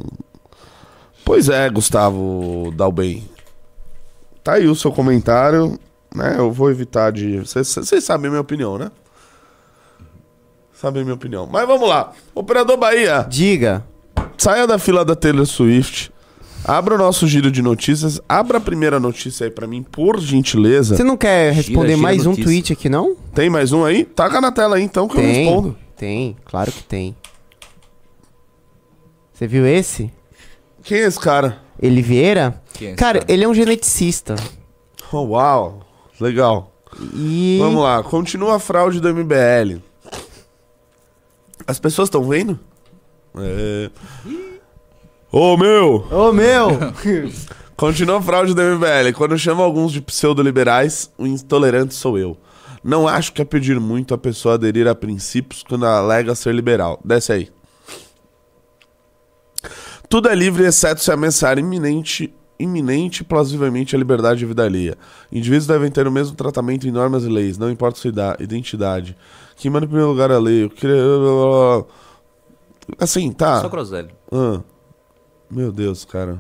Pois é, Gustavo Dalben. Tá aí o seu comentário, né? Eu vou evitar de. Vocês sabem a minha opinião, né? Sabem a minha opinião. Mas vamos lá. Operador Bahia, Diga. saia da fila da Taylor Swift. Abra o nosso giro de notícias. Abra a primeira notícia aí pra mim, por gentileza. Você não quer responder gira mais um notícia. tweet aqui, não? Tem mais um aí? Taca na tela aí então que eu Tem. respondo. Tem, claro que tem. Você viu esse? Quem é esse cara? Ele Vieira? É cara, cara? ele é um geneticista. Oh, uau. Legal. E. Vamos lá. Continua a fraude do MBL. As pessoas estão vendo? É. Ô, meu! Ô, meu! *laughs* Continua a fraude do MBL. Quando chama alguns de pseudo-liberais, o intolerante sou eu. Não acho que é pedir muito a pessoa aderir a princípios quando alega ser liberal. Desce aí. Tudo é livre, exceto se ameaçar iminente, iminente e plausivelmente a liberdade de vida alheia. Indivíduos devem ter o mesmo tratamento em normas e leis, não importa sua ida- identidade. Que manda em primeiro lugar a lei. Eu queria... Assim, tá. Só groselha. Ah. Meu Deus, cara.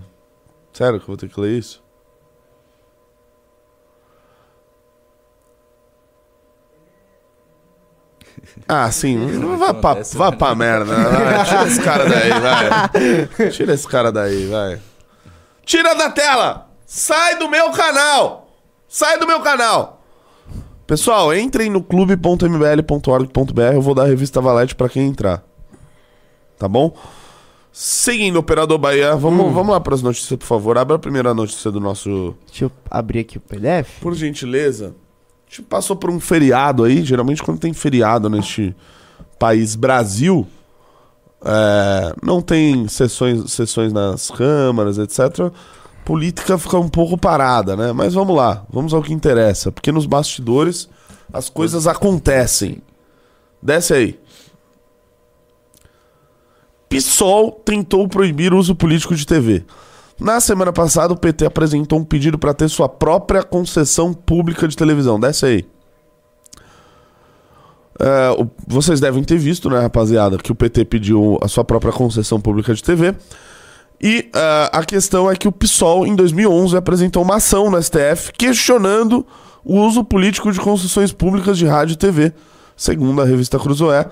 Sério que eu vou ter que ler isso? *laughs* Ah, sim. Vá pra, vá pra merda. Vai, tira esse cara daí, vai. Tira esse cara daí, vai. Tira da tela! Sai do meu canal! Sai do meu canal! Pessoal, entrem no clube.mbl.org.br. Eu vou dar a revista Valete pra quem entrar. Tá bom? Seguindo, Operador Bahia, vamos, vamos lá para as notícias, por favor. Abra a primeira notícia do nosso. Deixa eu abrir aqui o PDF. Por gentileza. A gente passou por um feriado aí. Geralmente, quando tem feriado neste país Brasil, é, não tem sessões, sessões nas câmaras, etc. Política fica um pouco parada, né? Mas vamos lá, vamos ao que interessa. Porque nos bastidores as coisas acontecem. Desce aí. PSOL tentou proibir o uso político de TV. Na semana passada, o PT apresentou um pedido para ter sua própria concessão pública de televisão. Desce aí. É, o- vocês devem ter visto, né, rapaziada, que o PT pediu a sua própria concessão pública de TV. E é, a questão é que o PSOL, em 2011, apresentou uma ação no STF questionando o uso político de concessões públicas de rádio e TV, segundo a revista Cruzoé.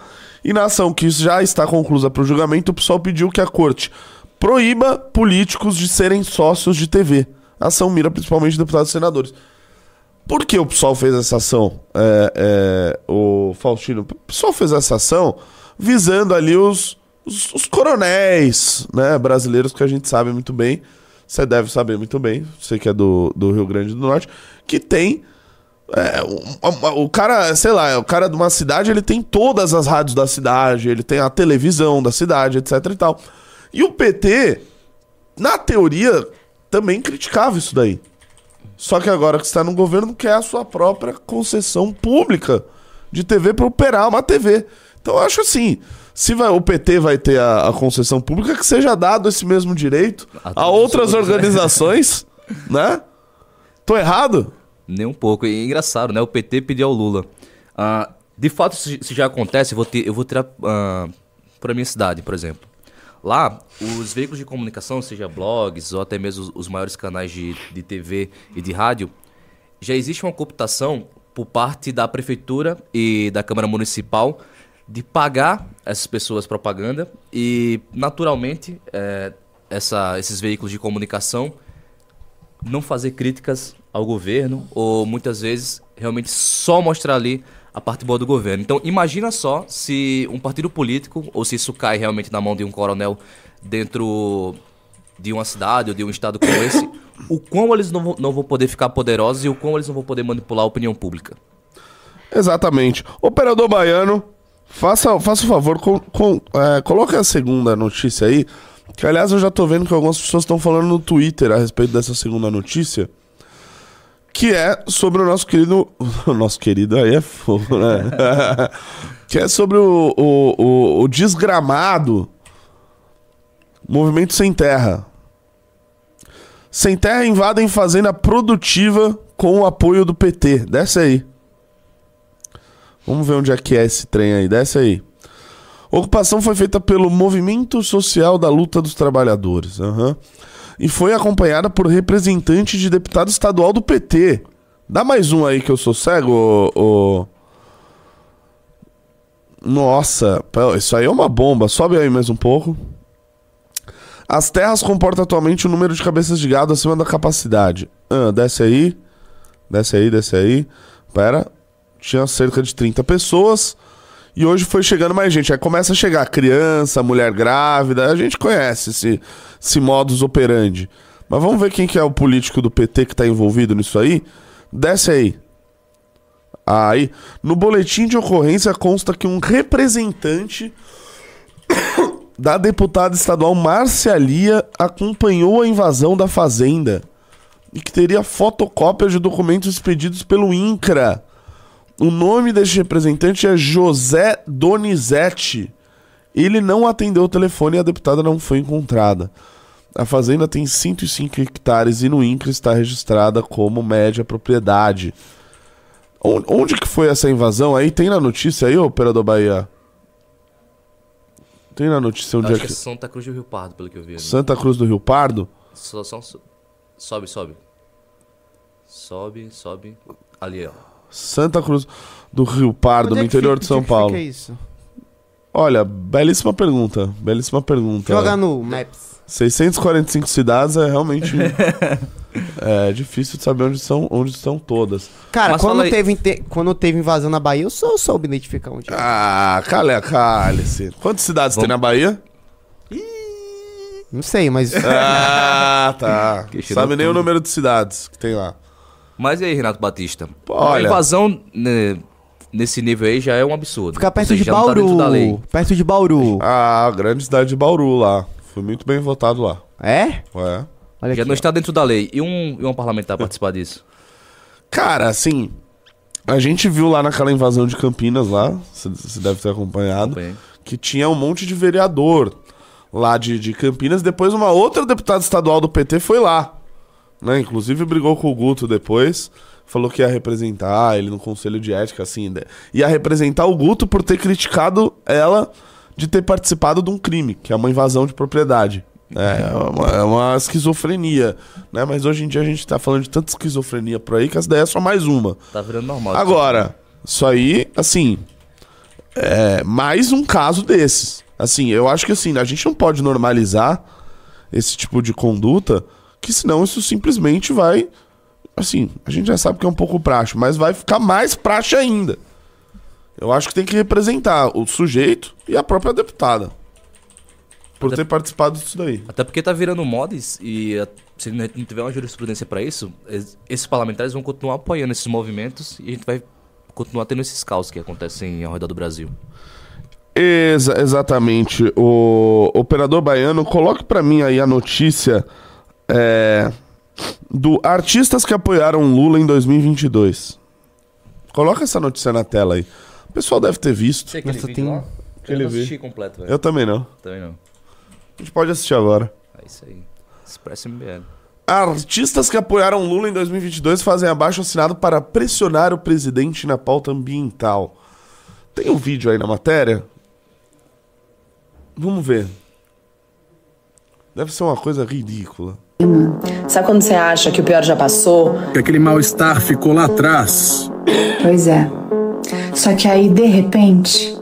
E na ação que já está conclusa para o julgamento, o PSOL pediu que a corte proíba políticos de serem sócios de TV. A ação mira principalmente deputados e senadores. Por que o PSOL fez essa ação, é, é, o Faustino? O PSOL fez essa ação visando ali os, os, os coronéis né, brasileiros que a gente sabe muito bem. Você deve saber muito bem, você que é do, do Rio Grande do Norte, que tem. é, um- o cara, sei lá, o cara de uma cidade, ele tem todas as rádios da cidade, ele tem a televisão da cidade, etc e tal. E o PT, na teoria, também criticava isso daí. Só que agora que está no governo, quer a sua própria concessão pública de TV para operar uma TV. Então eu acho assim, se vai- o PT vai ter a, a concessão pública, que seja dado esse mesmo direito A a, outras né? organizações, *laughs* né? Tô errado? Nem um pouco. E é engraçado, né? O PT pediu ao Lula. Ah, de fato, isso isso já acontece. Eu vou, ter, eu vou tirar ah, para minha cidade, por exemplo. Lá, os veículos de comunicação, seja blogs ou até mesmo os, maiores canais de, de TV e de rádio, já existe uma cooptação por parte da prefeitura e da Câmara Municipal de pagar essas pessoas propaganda e, naturalmente, eh, essa, esses veículos de comunicação não fazer críticas ao governo ou muitas vezes realmente só mostrar ali a parte boa do governo. Então imagina só se um partido político ou se isso cai realmente na mão de um coronel dentro de uma cidade ou de um estado como esse, o quão eles não não vão poder ficar poderosos e o quão eles não vão poder manipular a opinião pública. Exatamente. Operador Baiano, faça, faça o favor, com, com, é, coloque a segunda notícia aí. Que aliás eu já tô vendo que algumas pessoas estão falando no Twitter a respeito dessa segunda notícia. Que é sobre o nosso querido. *laughs* O nosso querido aí é fogo, né? *laughs* que é sobre o, o, o, o desgramado Movimento Sem Terra. Sem Terra invadem fazenda produtiva com o apoio do PT. Desce aí. Vamos ver onde é que é esse trem aí. Desce aí. Ocupação foi feita pelo Movimento Social da Luta dos Trabalhadores. aham. E foi acompanhada por representante de deputado estadual do PT. Dá mais um aí que eu sou cego, ô. ô- Nossa, isso aí é uma bomba. Sobe aí mais um pouco. As terras comportam atualmente um número de cabeças de gado acima da capacidade. Ah, desce aí. Desce aí, desce aí. Pera. Tinha cerca de 30 pessoas. E hoje foi chegando mais gente. Aí começa a chegar criança, mulher grávida. A gente conhece esse, esse modus operandi. Mas vamos ver quem que é o político do PT que tá envolvido nisso aí. Desce aí. Aí, no boletim de ocorrência consta que um representante *coughs* da deputada estadual Márcia Lia acompanhou a invasão da fazenda e que teria fotocópia de documentos expedidos pelo INCRA. O nome deste representante é José Donizete. Ele não atendeu o telefone e a deputada não foi encontrada. A fazenda tem 105 hectares e no INCRA está registrada como média propriedade. Onde, que foi essa invasão? Aí tem na notícia aí, operador Bahia? Tem na notícia onde Acho é que é que... Santa Cruz do Rio Pardo, pelo que eu vi. ali. Santa Cruz do Rio Pardo? Só, só, so- sobe, sobe. Sobe, sobe. Ali, ó. Santa Cruz do Rio Pardo, no é que interior fica- de São é que fica Paulo. isso? Olha, belíssima pergunta. Belíssima pergunta. Joga no Maps. 645 cidades é realmente *laughs* é difícil de saber onde são, onde estão todas. Cara, Mas quando teve, inte- quando teve invasão na Bahia, eu só soube identificar onde é. Ah, cale, cale-se. Quantas cidades tem Vamos- na Bahia? Não sei, mas. Ah, tá. Sabe nem o número de cidades que tem lá. Mas e aí, Renato Batista? Olha. A invasão né, nesse nível aí já é um absurdo. Ficar perto seja, de tá lei. Bauru. Perto de Bauru. Ah, grande cidade de Bauru lá. Fui muito bem votado lá. É? Ué. Olha Já aqui. não está dentro da lei. E um, e um parlamentar participar disso? Cara, assim, a gente viu lá naquela invasão de Campinas lá, você deve ter acompanhado, Acompanhei. que tinha um monte de vereador lá de, de Campinas. Depois uma outra deputada estadual do PT foi lá, né? Inclusive brigou com o Guto depois, falou que ia representar ele no conselho de ética, assim, né? ia representar o Guto por ter criticado ela de ter participado de um crime, que é uma invasão de propriedade. É uma, é uma esquizofrenia, né? Mas hoje em dia a gente tá falando de tanta esquizofrenia por aí que essa daí é só mais uma. Tá virando normal. Agora, isso aí, assim, é mais um caso desses. Assim, eu acho que assim, a gente não pode normalizar esse tipo de conduta, que senão isso simplesmente vai. Assim, a gente já sabe que é um pouco praxe, mas vai ficar mais praxe ainda. Eu acho que tem que representar o sujeito e a própria deputada. Por Até- ter participado disso daí. Até porque tá virando mods e a- se não tiver uma jurisprudência pra isso, es- esses parlamentares vão continuar apoiando esses movimentos e a gente vai continuar tendo esses caos que acontecem ao redor do Brasil. Exa- exatamente. O operador baiano, coloque pra mim aí a notícia é, do artistas que apoiaram Lula em 2022. Coloca essa notícia na tela aí. O pessoal deve ter visto. Aquele Nossa, tem- lá? Eu não assisti completo, velho. Eu também não. Também não. A gente pode assistir agora. É isso aí. Expresso MBL. Artistas que apoiaram Lula em 2022 fazem abaixo assinado para pressionar o presidente na pauta ambiental. Tem um vídeo aí na matéria? Vamos ver. Deve ser uma coisa ridícula. Sabe quando você acha que o pior já passou? que aquele mal-estar ficou lá atrás. Pois é. Só que aí, de repente,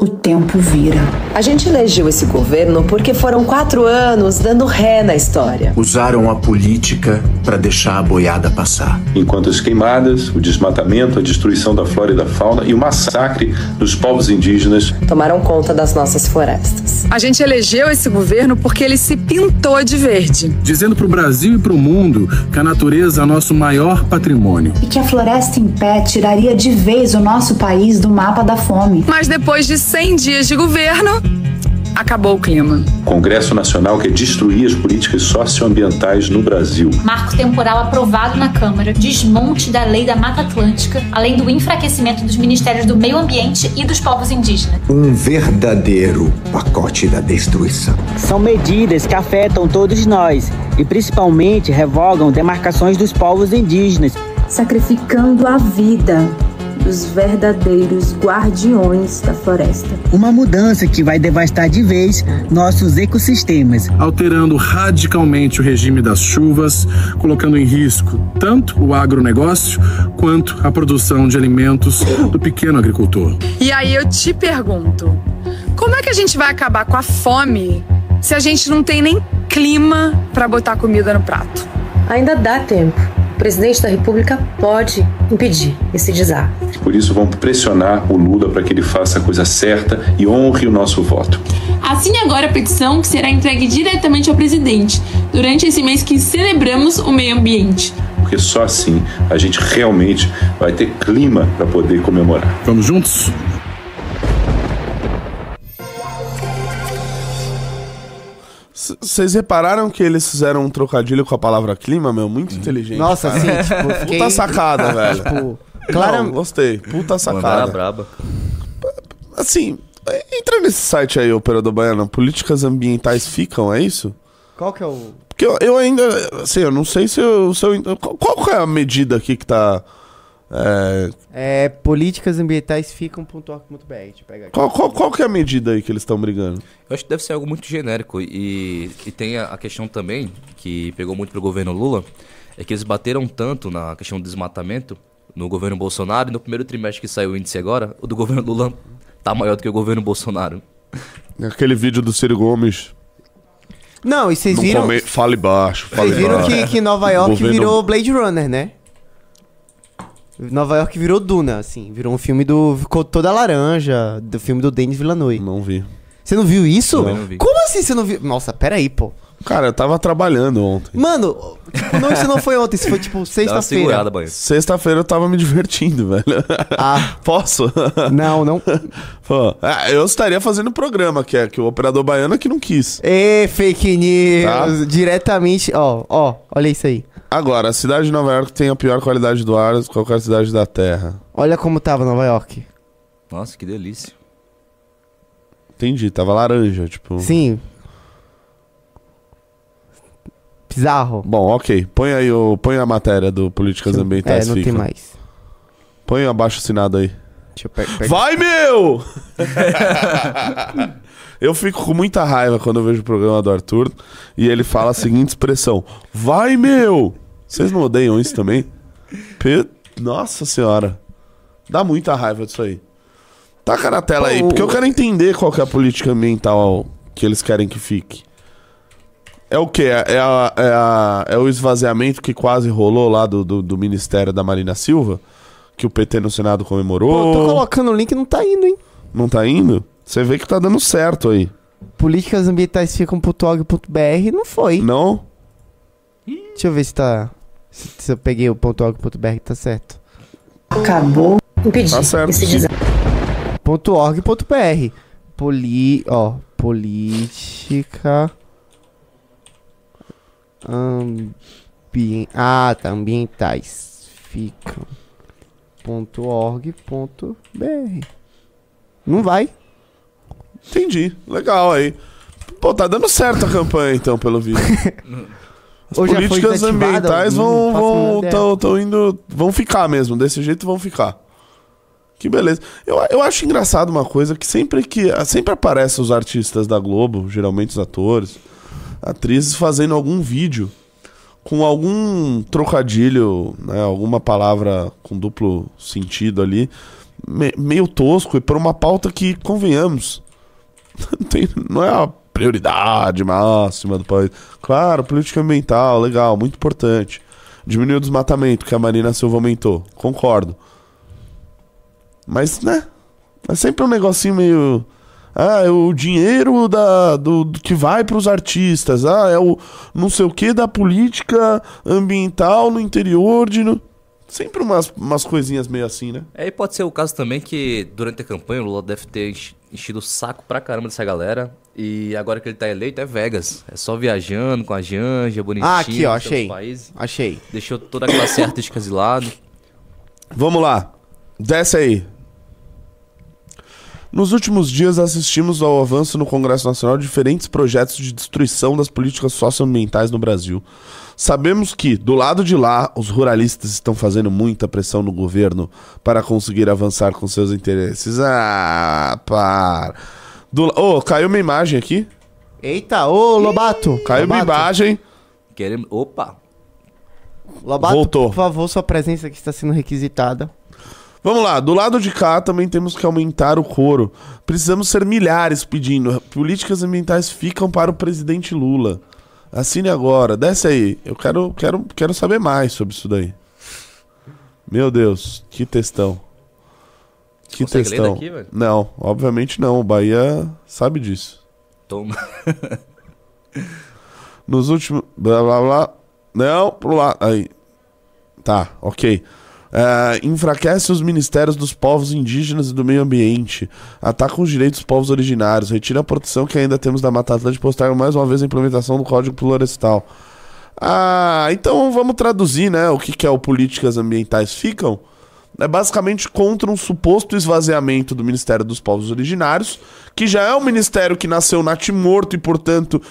o tempo vira. A gente elegeu esse governo porque foram quatro anos dando ré na história. Usaram a política para deixar a boiada passar. enquanto as queimadas, o desmatamento, a destruição da flora e da fauna e o massacre dos povos indígenas Tomaram conta das nossas florestas. A gente elegeu esse governo porque ele se pintou de verde. Dizendo para o Brasil e para o mundo que a natureza é nosso maior patrimônio. E que a floresta em pé tiraria de vez o nosso país do mapa da fome. Mas depois de 100 dias de governo, acabou o clima. Congresso Nacional quer destruir as políticas socioambientais no Brasil. Marco temporal aprovado na Câmara, desmonte da lei da Mata Atlântica, além do enfraquecimento dos ministérios do Meio Ambiente e dos povos indígenas. Um verdadeiro pacote da destruição. São medidas que afetam todos nós e principalmente revogam demarcações dos povos indígenas. Sacrificando a vida dos verdadeiros guardiões da floresta. Uma mudança que vai devastar de vez nossos ecossistemas. Alterando radicalmente o regime das chuvas, colocando em risco tanto o agronegócio quanto a produção de alimentos do pequeno agricultor. E aí eu te pergunto: como é que a gente vai acabar com a fome se a gente não tem nem clima pra botar comida no prato? Ainda dá tempo. O presidente da República pode impedir esse desastre. Por isso, vamos pressionar o Lula para que ele faça a coisa certa e honre o nosso voto. Assine agora a petição que será entregue diretamente ao presidente durante esse mês que celebramos o meio ambiente. Porque só assim a gente realmente vai ter clima para poder comemorar. Vamos juntos? Vocês repararam que eles fizeram um trocadilho com a palavra clima, meu? Muito inteligente. Nossa, cara. assim, tipo, fiquei- Puta sacada, *laughs* velho. Tipo, Claro, claro- gostei. Puta sacada. braba. Assim, entra nesse site aí, Operador Baiano. Políticas ambientais ficam, é isso? Qual que é o. Porque eu, eu ainda, assim, eu não sei se eu, se eu- qual, qual que é a medida aqui que tá... é, É políticas ambientais ficam.org.br. Qual, qual, qual que é a medida aí que eles estão brigando? Eu acho que deve ser algo muito genérico. E, e tem a, a questão também, que pegou muito pro governo Lula, é que eles bateram tanto na questão do desmatamento no governo Bolsonaro, e no primeiro trimestre que saiu o índice agora, o do governo Lula tá maior do que o governo Bolsonaro. Aquele vídeo do Ciro Gomes. Não, e vocês viram. come- fale baixo, fale Vocês viram baixo. que, que Nova York Governo- virou Blade Runner, né? Nova York virou Duna, assim. Virou um filme do. Ficou toda laranja. Do filme do Denis Villeneuve. Não vi. Você não viu isso? Não, não vi. Como assim você não viu? Nossa, peraí, pô. Cara, eu tava trabalhando ontem. Mano, tipo, não, isso não foi ontem, isso foi tipo sexta-feira. Sexta-feira eu tava me divertindo, *laughs* velho. Ah. Posso? Não, não. Pô, ah, eu estaria fazendo o programa, que é que o operador baiano é que não quis. Ê, fake news. Tá. Diretamente. Ó, ó, olha isso aí. Agora, a cidade de Nova York tem a pior qualidade do ar de qualquer cidade da Terra. Olha como tava Nova York. Nossa, que delícia. Entendi, tava laranja, tipo. Sim. Bizarro. Bom, ok. Põe aí o, põe a matéria do Políticas Ambientais. É, não tem mais. Põe o abaixo assinado aí. Deixa eu pe- pegar. Vai, meu! *laughs* eu fico com muita raiva quando eu vejo o programa do Arthur e ele fala a seguinte expressão: Vai, meu! Vocês não odeiam isso também? Pe- Nossa senhora. Dá muita raiva disso aí. Taca na tela aí, porque eu quero entender qual que é a política ambiental que eles querem que fique. É o quê? É, é a- é a- é o esvaziamento que quase rolou lá do, do, do Ministério da Marina Silva? Que o PT no Senado comemorou? Pô, tô colocando o link e não tá indo, hein? Não tá indo? Você vê que tá dando certo aí. Políticas ambientais ficam.org.br não foi. Não? Deixa eu ver se tá. Se, se eu peguei o .org.br tá certo. Acabou impedir Tá certo. esse desastre. .org.br Poli... Ó, política... Ambien... Ah, tá, ambientais. Ficam... .org.br Não vai. Entendi. Legal aí. Pô, tá dando certo a campanha então, pelo vídeo. *laughs* As Ou políticas ambientais vão, vão, tão, tão indo. Vão ficar mesmo. Desse jeito vão ficar. Que beleza. Eu, eu acho engraçado uma coisa que sempre que. Sempre aparecem os artistas da Globo, geralmente os atores, atrizes, fazendo algum vídeo com algum trocadilho, né, alguma palavra com duplo sentido ali, me- meio tosco e por uma pauta que, convenhamos, *laughs* não, tem- não é a prioridade máxima do país. Claro, política ambiental, legal, muito importante. Diminuir o desmatamento, que a Marina Silva aumentou. Concordo. Mas, né? É sempre um negocinho meio. Ah, é o dinheiro da, do, do que vai para os artistas. Ah, é o não sei o que da política ambiental no interior de. no- Sempre umas, umas coisinhas meio assim, né? É, e pode ser o caso também que durante a campanha o Lula deve ter enchi- enchido o saco pra caramba dessa galera. E agora que ele tá eleito é Vegas. É só viajando com a Janja, bonitinho. Ah, aqui, ó, achei. países. Achei. Deixou toda a classe artística de lado. Vamos lá. Desce aí. Nos últimos dias assistimos ao avanço no Congresso Nacional de diferentes projetos de destruição das políticas socioambientais no Brasil. Sabemos que, do lado de lá, os ruralistas estão fazendo muita pressão no governo para conseguir avançar com seus interesses. Ah, para. Do... Ô, caiu uma imagem aqui. Eita, ô Lobato. Caiu uma Lobato. imagem. Queremos. Opa! Lobato, Voltou. por favor, sua presença aqui está sendo requisitada. Vamos lá, do lado de cá também temos que aumentar o coro. Precisamos ser milhares pedindo. Políticas ambientais ficam para o presidente Lula. Assine agora, desce aí. Eu quero, quero, quero saber mais sobre isso daí. Meu Deus, que textão. Que Consegue textão. daqui, velho? não, obviamente não. O Bahia sabe disso. Toma. Nos últimos. Blá blá blá. Não, pro lado. Aí. Tá, ok. É, enfraquece os ministérios dos povos indígenas e do meio ambiente. Ataca os direitos dos povos originários. Retira a proteção que ainda temos da Mata Atlântica posterga mais uma vez a implementação do Código Florestal. Ah, então vamos traduzir, né? O que, que é o Políticas Ambientais Ficam? É basicamente contra um suposto esvaziamento do Ministério dos Povos Originários, que já é um ministério que nasceu natimorto e, portanto,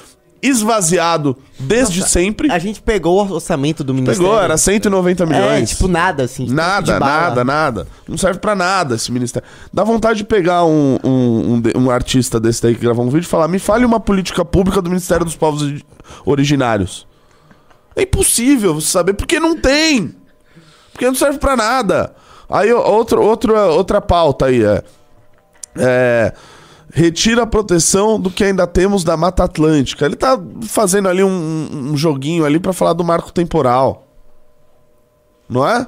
esvaziado desde sempre. A gente pegou o orçamento do ministério. Pegou, era 190 milhões. É, tipo, nada, assim. tipo, Nada, nada, nada. Não serve pra nada esse ministério. Dá vontade de pegar um, um, um, um artista desse daí que gravou um vídeo e falar: me fale uma política pública do Ministério dos Povos Ori- Originários. É impossível você saber, porque não tem. Porque não serve pra nada. Aí outro, outro, outra pauta aí é. É. Retira a proteção do que ainda temos da Mata Atlântica. Ele tá fazendo ali um, um joguinho ali pra falar do marco temporal. Não é?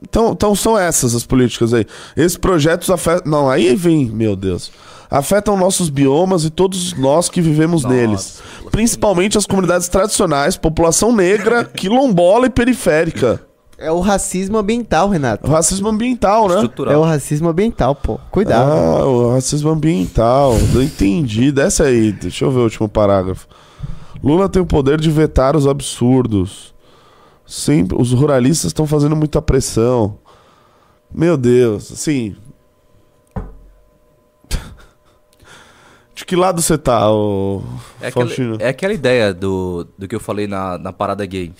Então, então são essas as políticas aí. Esses projetos afetam. Não, aí vem, meu Deus. Afetam nossos biomas e todos nós que vivemos neles. Principalmente as comunidades tradicionais, população negra, *laughs* quilombola e periférica. É o racismo ambiental, Renato. O racismo ambiental, né? É o racismo ambiental, pô. Cuidado. Ah, o racismo ambiental. Não entendi. Desce aí. Deixa eu ver o último parágrafo. Lula tem o poder de vetar os absurdos. Sempre, os ruralistas estão fazendo muita pressão. Meu Deus, assim. *laughs* De que lado você tá, ô É aquela, Faustino? é aquela ideia do, do que eu falei na, na parada gay.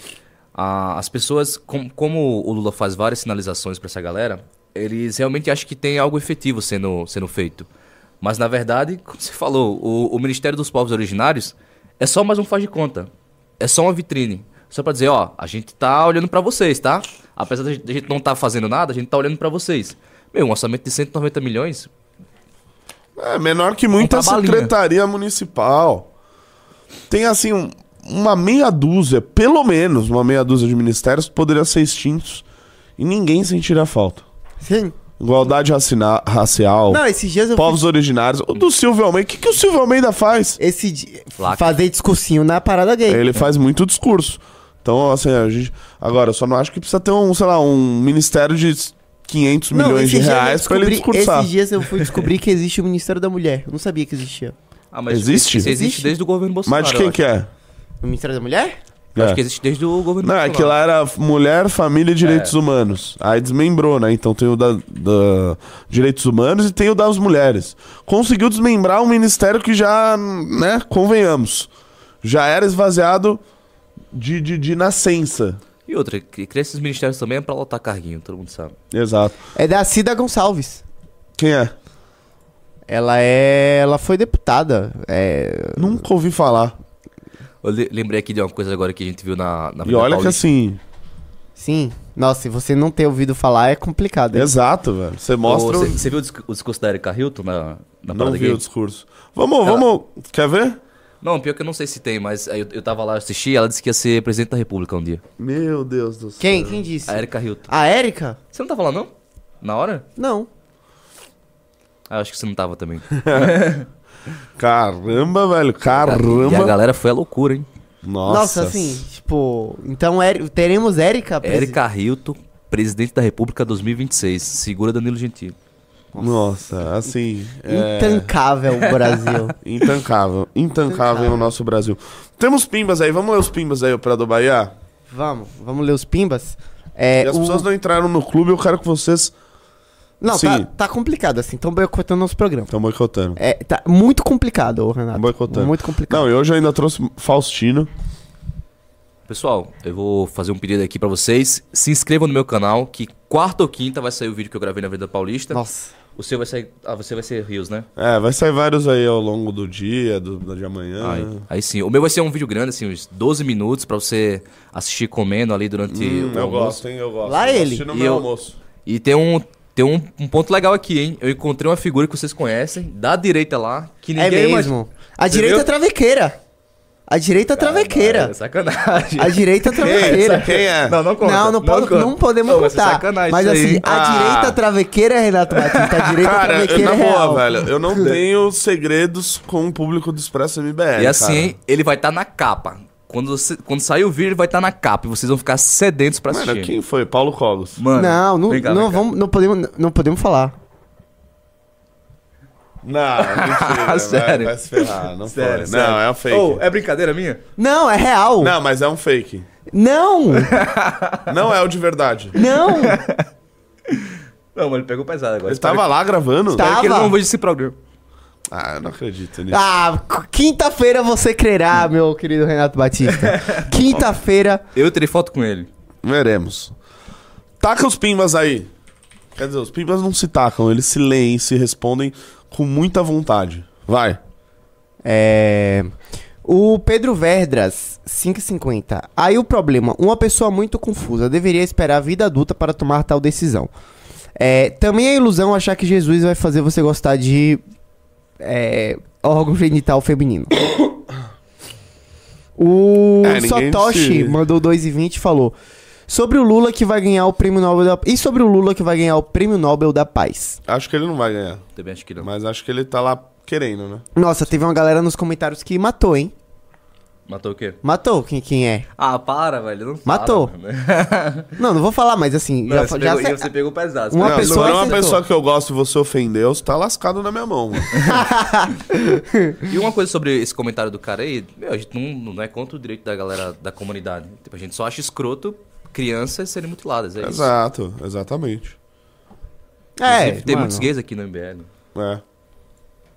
As pessoas, com- como o Lula faz várias sinalizações pra essa galera, eles realmente acham que tem algo efetivo sendo, sendo feito. Mas na verdade, como você falou, o, o Ministério dos Povos Originários é só mais um faz de conta. É só uma vitrine. Só pra dizer, ó, a gente tá olhando pra vocês, tá? Apesar da gente da gente não tá fazendo nada, a gente tá olhando pra vocês. Meu, um orçamento de 190 milhões, É menor que muita balinha. secretaria municipal. Tem assim um- uma meia dúzia, pelo menos uma meia dúzia de ministérios que poderiam ser extintos e ninguém sentiria falta. Sim. Igualdade racina- racial, Não, esses dias eu povos originários. O do Silvio Almeida, o que, que o Silvio Almeida faz? Esse di- fazer discursinho na parada gay. Ele faz muito discurso. Então, assim, a gente. Agora, eu só não acho que precisa ter um, sei lá, um ministério de 500 Não, milhões de reais pra ele descobri- discursar. Esses dias eu fui descobrir que existe o Ministério da Mulher. Eu não sabia que existia. Ah, mas Existe? Isso existe desde o governo Bolsonaro. Mas de quem que é? O Ministério da Mulher? Eu Acho É. que existe desde o governo Não, é que lá era mulher, família e direitos humanos. Aí desmembrou, né? Então tem o da, da direitos humanos e tem o das mulheres. Conseguiu desmembrar um ministério que já, né, convenhamos, já era esvaziado de, de, de nascença. E outra, que esses ministérios também é pra lotar carguinho, todo mundo sabe. Exato. É da Cida Gonçalves. Quem é? Ela é. Ela foi deputada. É. Nunca ouvi falar. Eu le- lembrei aqui de uma coisa agora que a gente viu na, na E olha que assim, Sim. Nossa, se você não ter ouvido falar, é complicado. hein? exato, velho. Você mostra. Você você viu o discu- o discurso da Erika Hilton na, na Não vi o discurso. Vamos, Ela- vamos. Quer ver? Não, pior que eu não sei se tem, mas eu, eu tava lá, assisti, ela disse que ia ser presidente da república um dia. Meu Deus do céu. Quem? Quem disse? A Erika Hilton. A Érica? Você não tava lá, não? Na hora? Não. Ah, acho que você não tava também. *laughs* *laughs* Caramba, velho. E a Caramba. galera foi a loucura, hein? Nossa. Nossa, assim, tipo. Então Eri- teremos Érica. presi- Erika Hilton, presidente da república 2026. Segura Danilo Gentili. Nossa, assim. é- Intancável o Brasil. *laughs* Intancável. Intancável o nosso Brasil. Temos pimbas aí. Vamos ler os pimbas aí, Operador Bahia? vamos, vamos ler os pimbas. É, e as o- pessoas não entraram no clube, eu quero que vocês Não, Sim. tá, tá complicado assim. Estão boicotando nosso programa. estão boicotando. É, tá muito complicado, ô, Renato. Boicotando. Muito complicado. Não, e hoje eu ainda trouxe Faustino. Pessoal, eu vou fazer um pedido aqui pra vocês. Se inscrevam no meu canal, que quarta ou quinta vai sair o vídeo que eu gravei na Vida Paulista. Nossa. O seu vai sair. Ah, você vai ser Rios, né? É, vai sair vários aí ao longo do dia, do, de amanhã. Aí, aí sim. O meu vai ser um vídeo grande, assim, uns 12 minutos pra você assistir comendo ali durante Hum, o eu almoço. gosto, hein? Eu gosto. Lá Eu ele. No E meu eu- almoço. E tem um, tem um, um ponto legal aqui, hein? Eu encontrei uma figura que vocês conhecem, da direita lá, que É ninguém mesmo. A Você direita viu? é travequeira. A direita é travequeira. É sacanagem. A direita é *laughs* travequeira. Quem é? Não, não conta. Não, não, pode- conta. não podemos Não, ser contar. sacanagem Mas isso aí. assim, a Ah. direita travequeira é Renato Batista. A direita Cara, eu, travequeira na é real. boa, velho, eu não *laughs* tenho segredos com o público do Expresso MBL. E assim, cara. ele vai estar na capa. Quando, você- quando sair o vídeo, ele vai estar na capa. E vocês vão ficar sedentos pra assistir. Mano, quem foi? Paulo Cogos. Mano, Não, não, cá, não, vamos, não, podemos, não podemos falar. Não, *laughs* mentira. vai- Sério? Vai, se ferrar, não Sério, sério. Não, é um fake. Ô, é brincadeira minha? Não, é real. Não, mas é um fake. Não, *laughs* Não é o de verdade. não. Não, mas ele pegou pesado agora. Ele tava lá gravando? Tá. Espero que ele Tava. não veja esse programa. Ah, eu não acredito nisso. Ah, qu- quinta-feira você crerá, meu querido Renato Batista. *laughs* Quinta-feira. Eu tirei foto com ele. Veremos. Taca os pimbas aí. Quer dizer, os pimbas não se tacam, eles se leem e se respondem com muita vontade. Vai. É. O Pedro Verdras, 5,50. Aí o problema: uma pessoa muito confusa deveria esperar a vida adulta para tomar tal decisão. É, também é ilusão achar que Jesus vai fazer você gostar de é, órgão genital feminino. *coughs* O É, Satoshi se- mandou 2,20 e falou: Sobre o Lula que vai ganhar o prêmio Nobel da E sobre o Lula que vai ganhar o prêmio Nobel da Paz. Acho que ele não vai ganhar. Também acho que não. Mas acho que ele tá lá querendo, né? Nossa, teve uma galera nos comentários que matou, hein? Matou o quê? Matou quem, quem é? Ah, para, velho. Não fala, Matou. mano. Não, não vou falar, mas assim, Não, já, você, já pegou, se- você pegou pesado. Uma não, pessoa for uma acertou. pessoa que eu gosto e você ofendeu, você tá lascado na minha mão, mano. *laughs* E uma coisa sobre esse comentário do cara aí, meu, a gente não, não é contra o direito da galera da comunidade. Tipo, a gente só acha escroto crianças serem mutiladas, é isso. Exato, exatamente. É, Inclusive, tem mano, muitos gays aqui no MBL. É.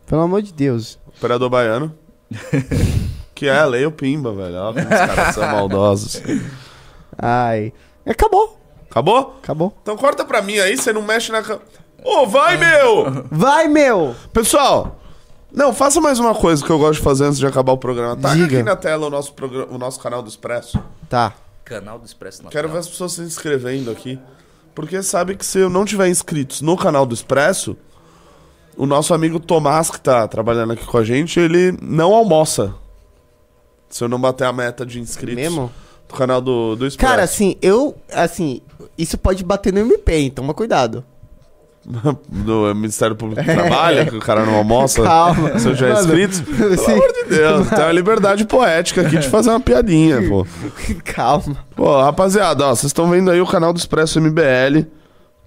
Pelo amor de Deus. Operador baiano. *laughs* que é a lei o pimba, velho. Ó, como os caras são maldosos. Ai. Acabou. Acabou? Acabou. Então corta pra mim aí, você não mexe na. ca- Ô, vai, meu! Vai, meu! Pessoal, não, faça mais uma coisa que eu gosto de fazer antes de acabar o programa. Taca Diga. aqui na tela o nosso, programa, o nosso canal do Expresso. Tá. Canal do Expresso Natal. Quero ver as pessoas se inscrevendo aqui. Porque sabe que se eu não tiver inscritos no canal do Expresso, o nosso amigo Tomás, que tá trabalhando aqui com a gente, ele não almoça. Se eu não bater a meta de inscritos Mesmo? do canal do, do Expresso. Cara, assim, eu. Assim, isso pode bater no MP, então toma cuidado. *laughs* do Ministério Público do Trabalho, que o cara não almoça. Calma. Se eu tiver Mano, inscritos. Pelo sim. amor de Deus, tem uma liberdade poética aqui de fazer uma piadinha, pô. *laughs* Calma. Pô, rapaziada, ó, vocês estão vendo aí o canal do Expresso MBL.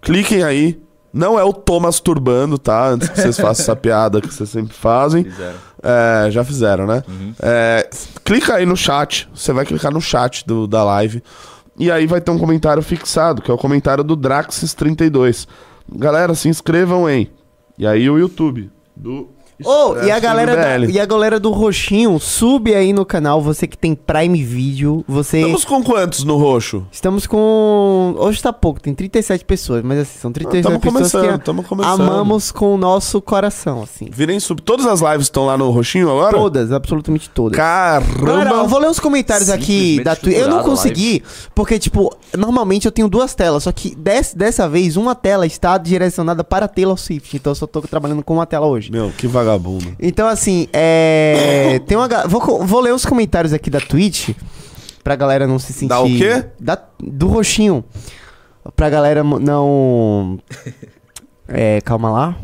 Cliquem aí. Não é o Thomas turbando, tá? Antes que vocês façam essa piada que vocês sempre fazem. Fizeram. É, já fizeram, né? É, clica aí no chat. Você vai clicar no chat do, da live. E aí vai ter um comentário fixado, que é o comentário do Draxis32. Galera, se inscrevam em. E aí o YouTube do. Ô, e a galera da- e a galera do Roxinho, sube aí no canal, você que tem Prime Video, você... Estamos com quantos no roxo? Estamos com... Hoje tá pouco, tem 37 pessoas, mas assim, são 37 tamo pessoas começando, que tamo começando. amamos com o nosso coração, assim. Virem sub. Todas as lives estão lá no roxinho agora? Todas, absolutamente todas. Caramba! Galera, eu vou ler os comentários aqui da Twitch. Eu não consegui, porque, tipo, normalmente eu tenho duas telas, só que des- dessa vez uma tela está direcionada para a Taylor Swift, então eu só tô trabalhando com uma tela hoje. Meu, que vagabundo. Então, assim, é. *coughs* Tem uma. ga- Vou, vou ler os comentários aqui da Twitch. Pra galera não se sentir. Da o quê? Da, do roxinho. Pra galera mo- não. *laughs* É, calma lá.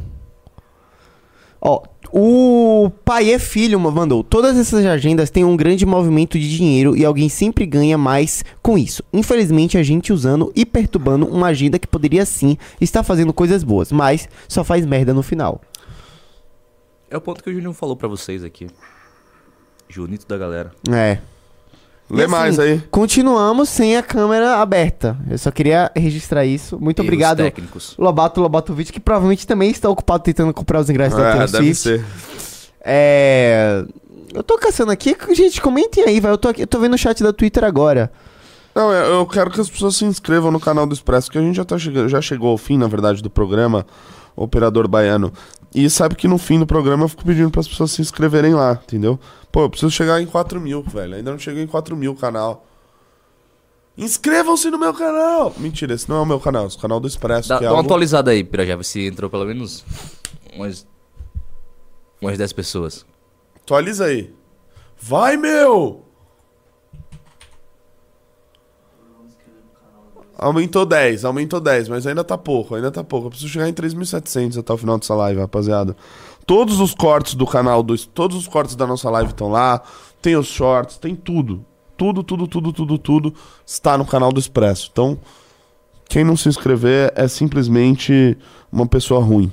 Ó, o pai é filho mandou. Todas essas agendas têm um grande movimento de dinheiro e alguém sempre ganha mais com isso. Infelizmente, a gente usando e perturbando uma agenda que poderia sim estar fazendo coisas boas, mas só faz merda no final. É o ponto que o Juninho falou pra vocês aqui. Junito da galera. É. Lê E assim, mais aí. Continuamos sem a câmera aberta. Eu só queria registrar isso. Muito Erros obrigado, técnicos. Lobato Lobatovic, que provavelmente também está ocupado tentando comprar os ingressos da É, Taylor deve Swift. ser. É. Eu tô caçando aqui. Gente, comentem aí, vai. Eu tô, aqui, eu tô vendo o chat da Twitter agora. Não, eu eu quero que as pessoas se inscrevam no canal do Expresso, que a gente já, tá chegando, já chegou ao fim, na verdade, do programa Operador Baiano. E sabe que no fim do programa eu fico pedindo para as pessoas se inscreverem lá, entendeu? Pô, eu preciso chegar em 4 mil, velho. Ainda não cheguei em 4 mil o canal. Inscrevam-se no meu canal! Mentira, esse não é o meu canal, esse é o canal do Expresso. Dá, é dá uma algo- atualizada aí, Pirajá, se entrou pelo menos umas, umas 10 pessoas. Atualiza aí. Vai, meu! Aumentou 10, aumentou 10, mas ainda tá pouco, ainda tá pouco. Eu preciso chegar em 3.700 até o final dessa live, rapaziada. Todos os cortes do canal, do, todos os cortes da nossa live estão lá. Tem os shorts, tem tudo. Tudo, tudo, tudo, tudo, tudo está no canal do Expresso. Então, quem não se inscrever é simplesmente uma pessoa ruim.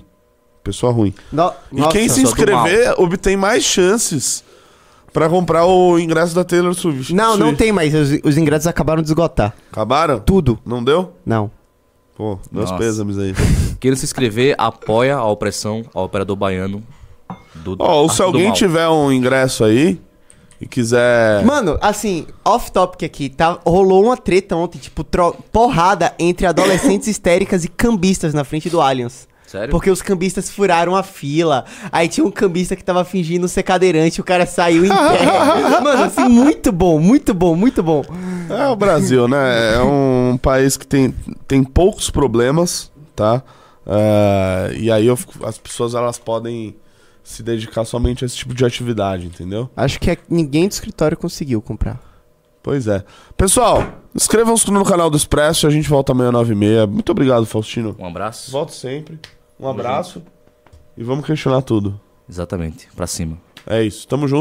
Pessoa ruim. No- e nossa, quem se inscrever obtém mais chances pra comprar o ingresso da Taylor Swift. Não, não Swift. tem mais. Os, os ingressos acabaram de esgotar. Acabaram? Tudo. Não deu? Não. Pô, meus Nossa. pêsames aí. *laughs* Quem não se inscrever, apoia a opressão ao operador baiano do Ó, ou se alguém Mal. tiver um ingresso aí e quiser. Mano, assim, off-topic aqui, tá? Rolou uma treta ontem, tipo, tro- porrada entre adolescentes *laughs* histéricas e cambistas na frente do Allianz. Sério? Porque os cambistas furaram a fila. Aí tinha um cambista que tava fingindo ser cadeirante, o cara saiu em pé. *laughs* Mano, assim, muito bom, muito bom, muito bom. É o Brasil, né? É um país que tem, tem poucos problemas, tá? É, e aí eu as pessoas elas podem se dedicar somente a esse tipo de atividade, entendeu? Acho que é- ninguém do escritório conseguiu comprar. Pois é. Pessoal, inscrevam-se no canal do Expresso e a gente volta amanhã às 9h30. Muito obrigado, Faustino. Um abraço. Volto sempre. Um abraço. E vamos questionar tudo. Exatamente, pra cima. É isso. Tamo junto.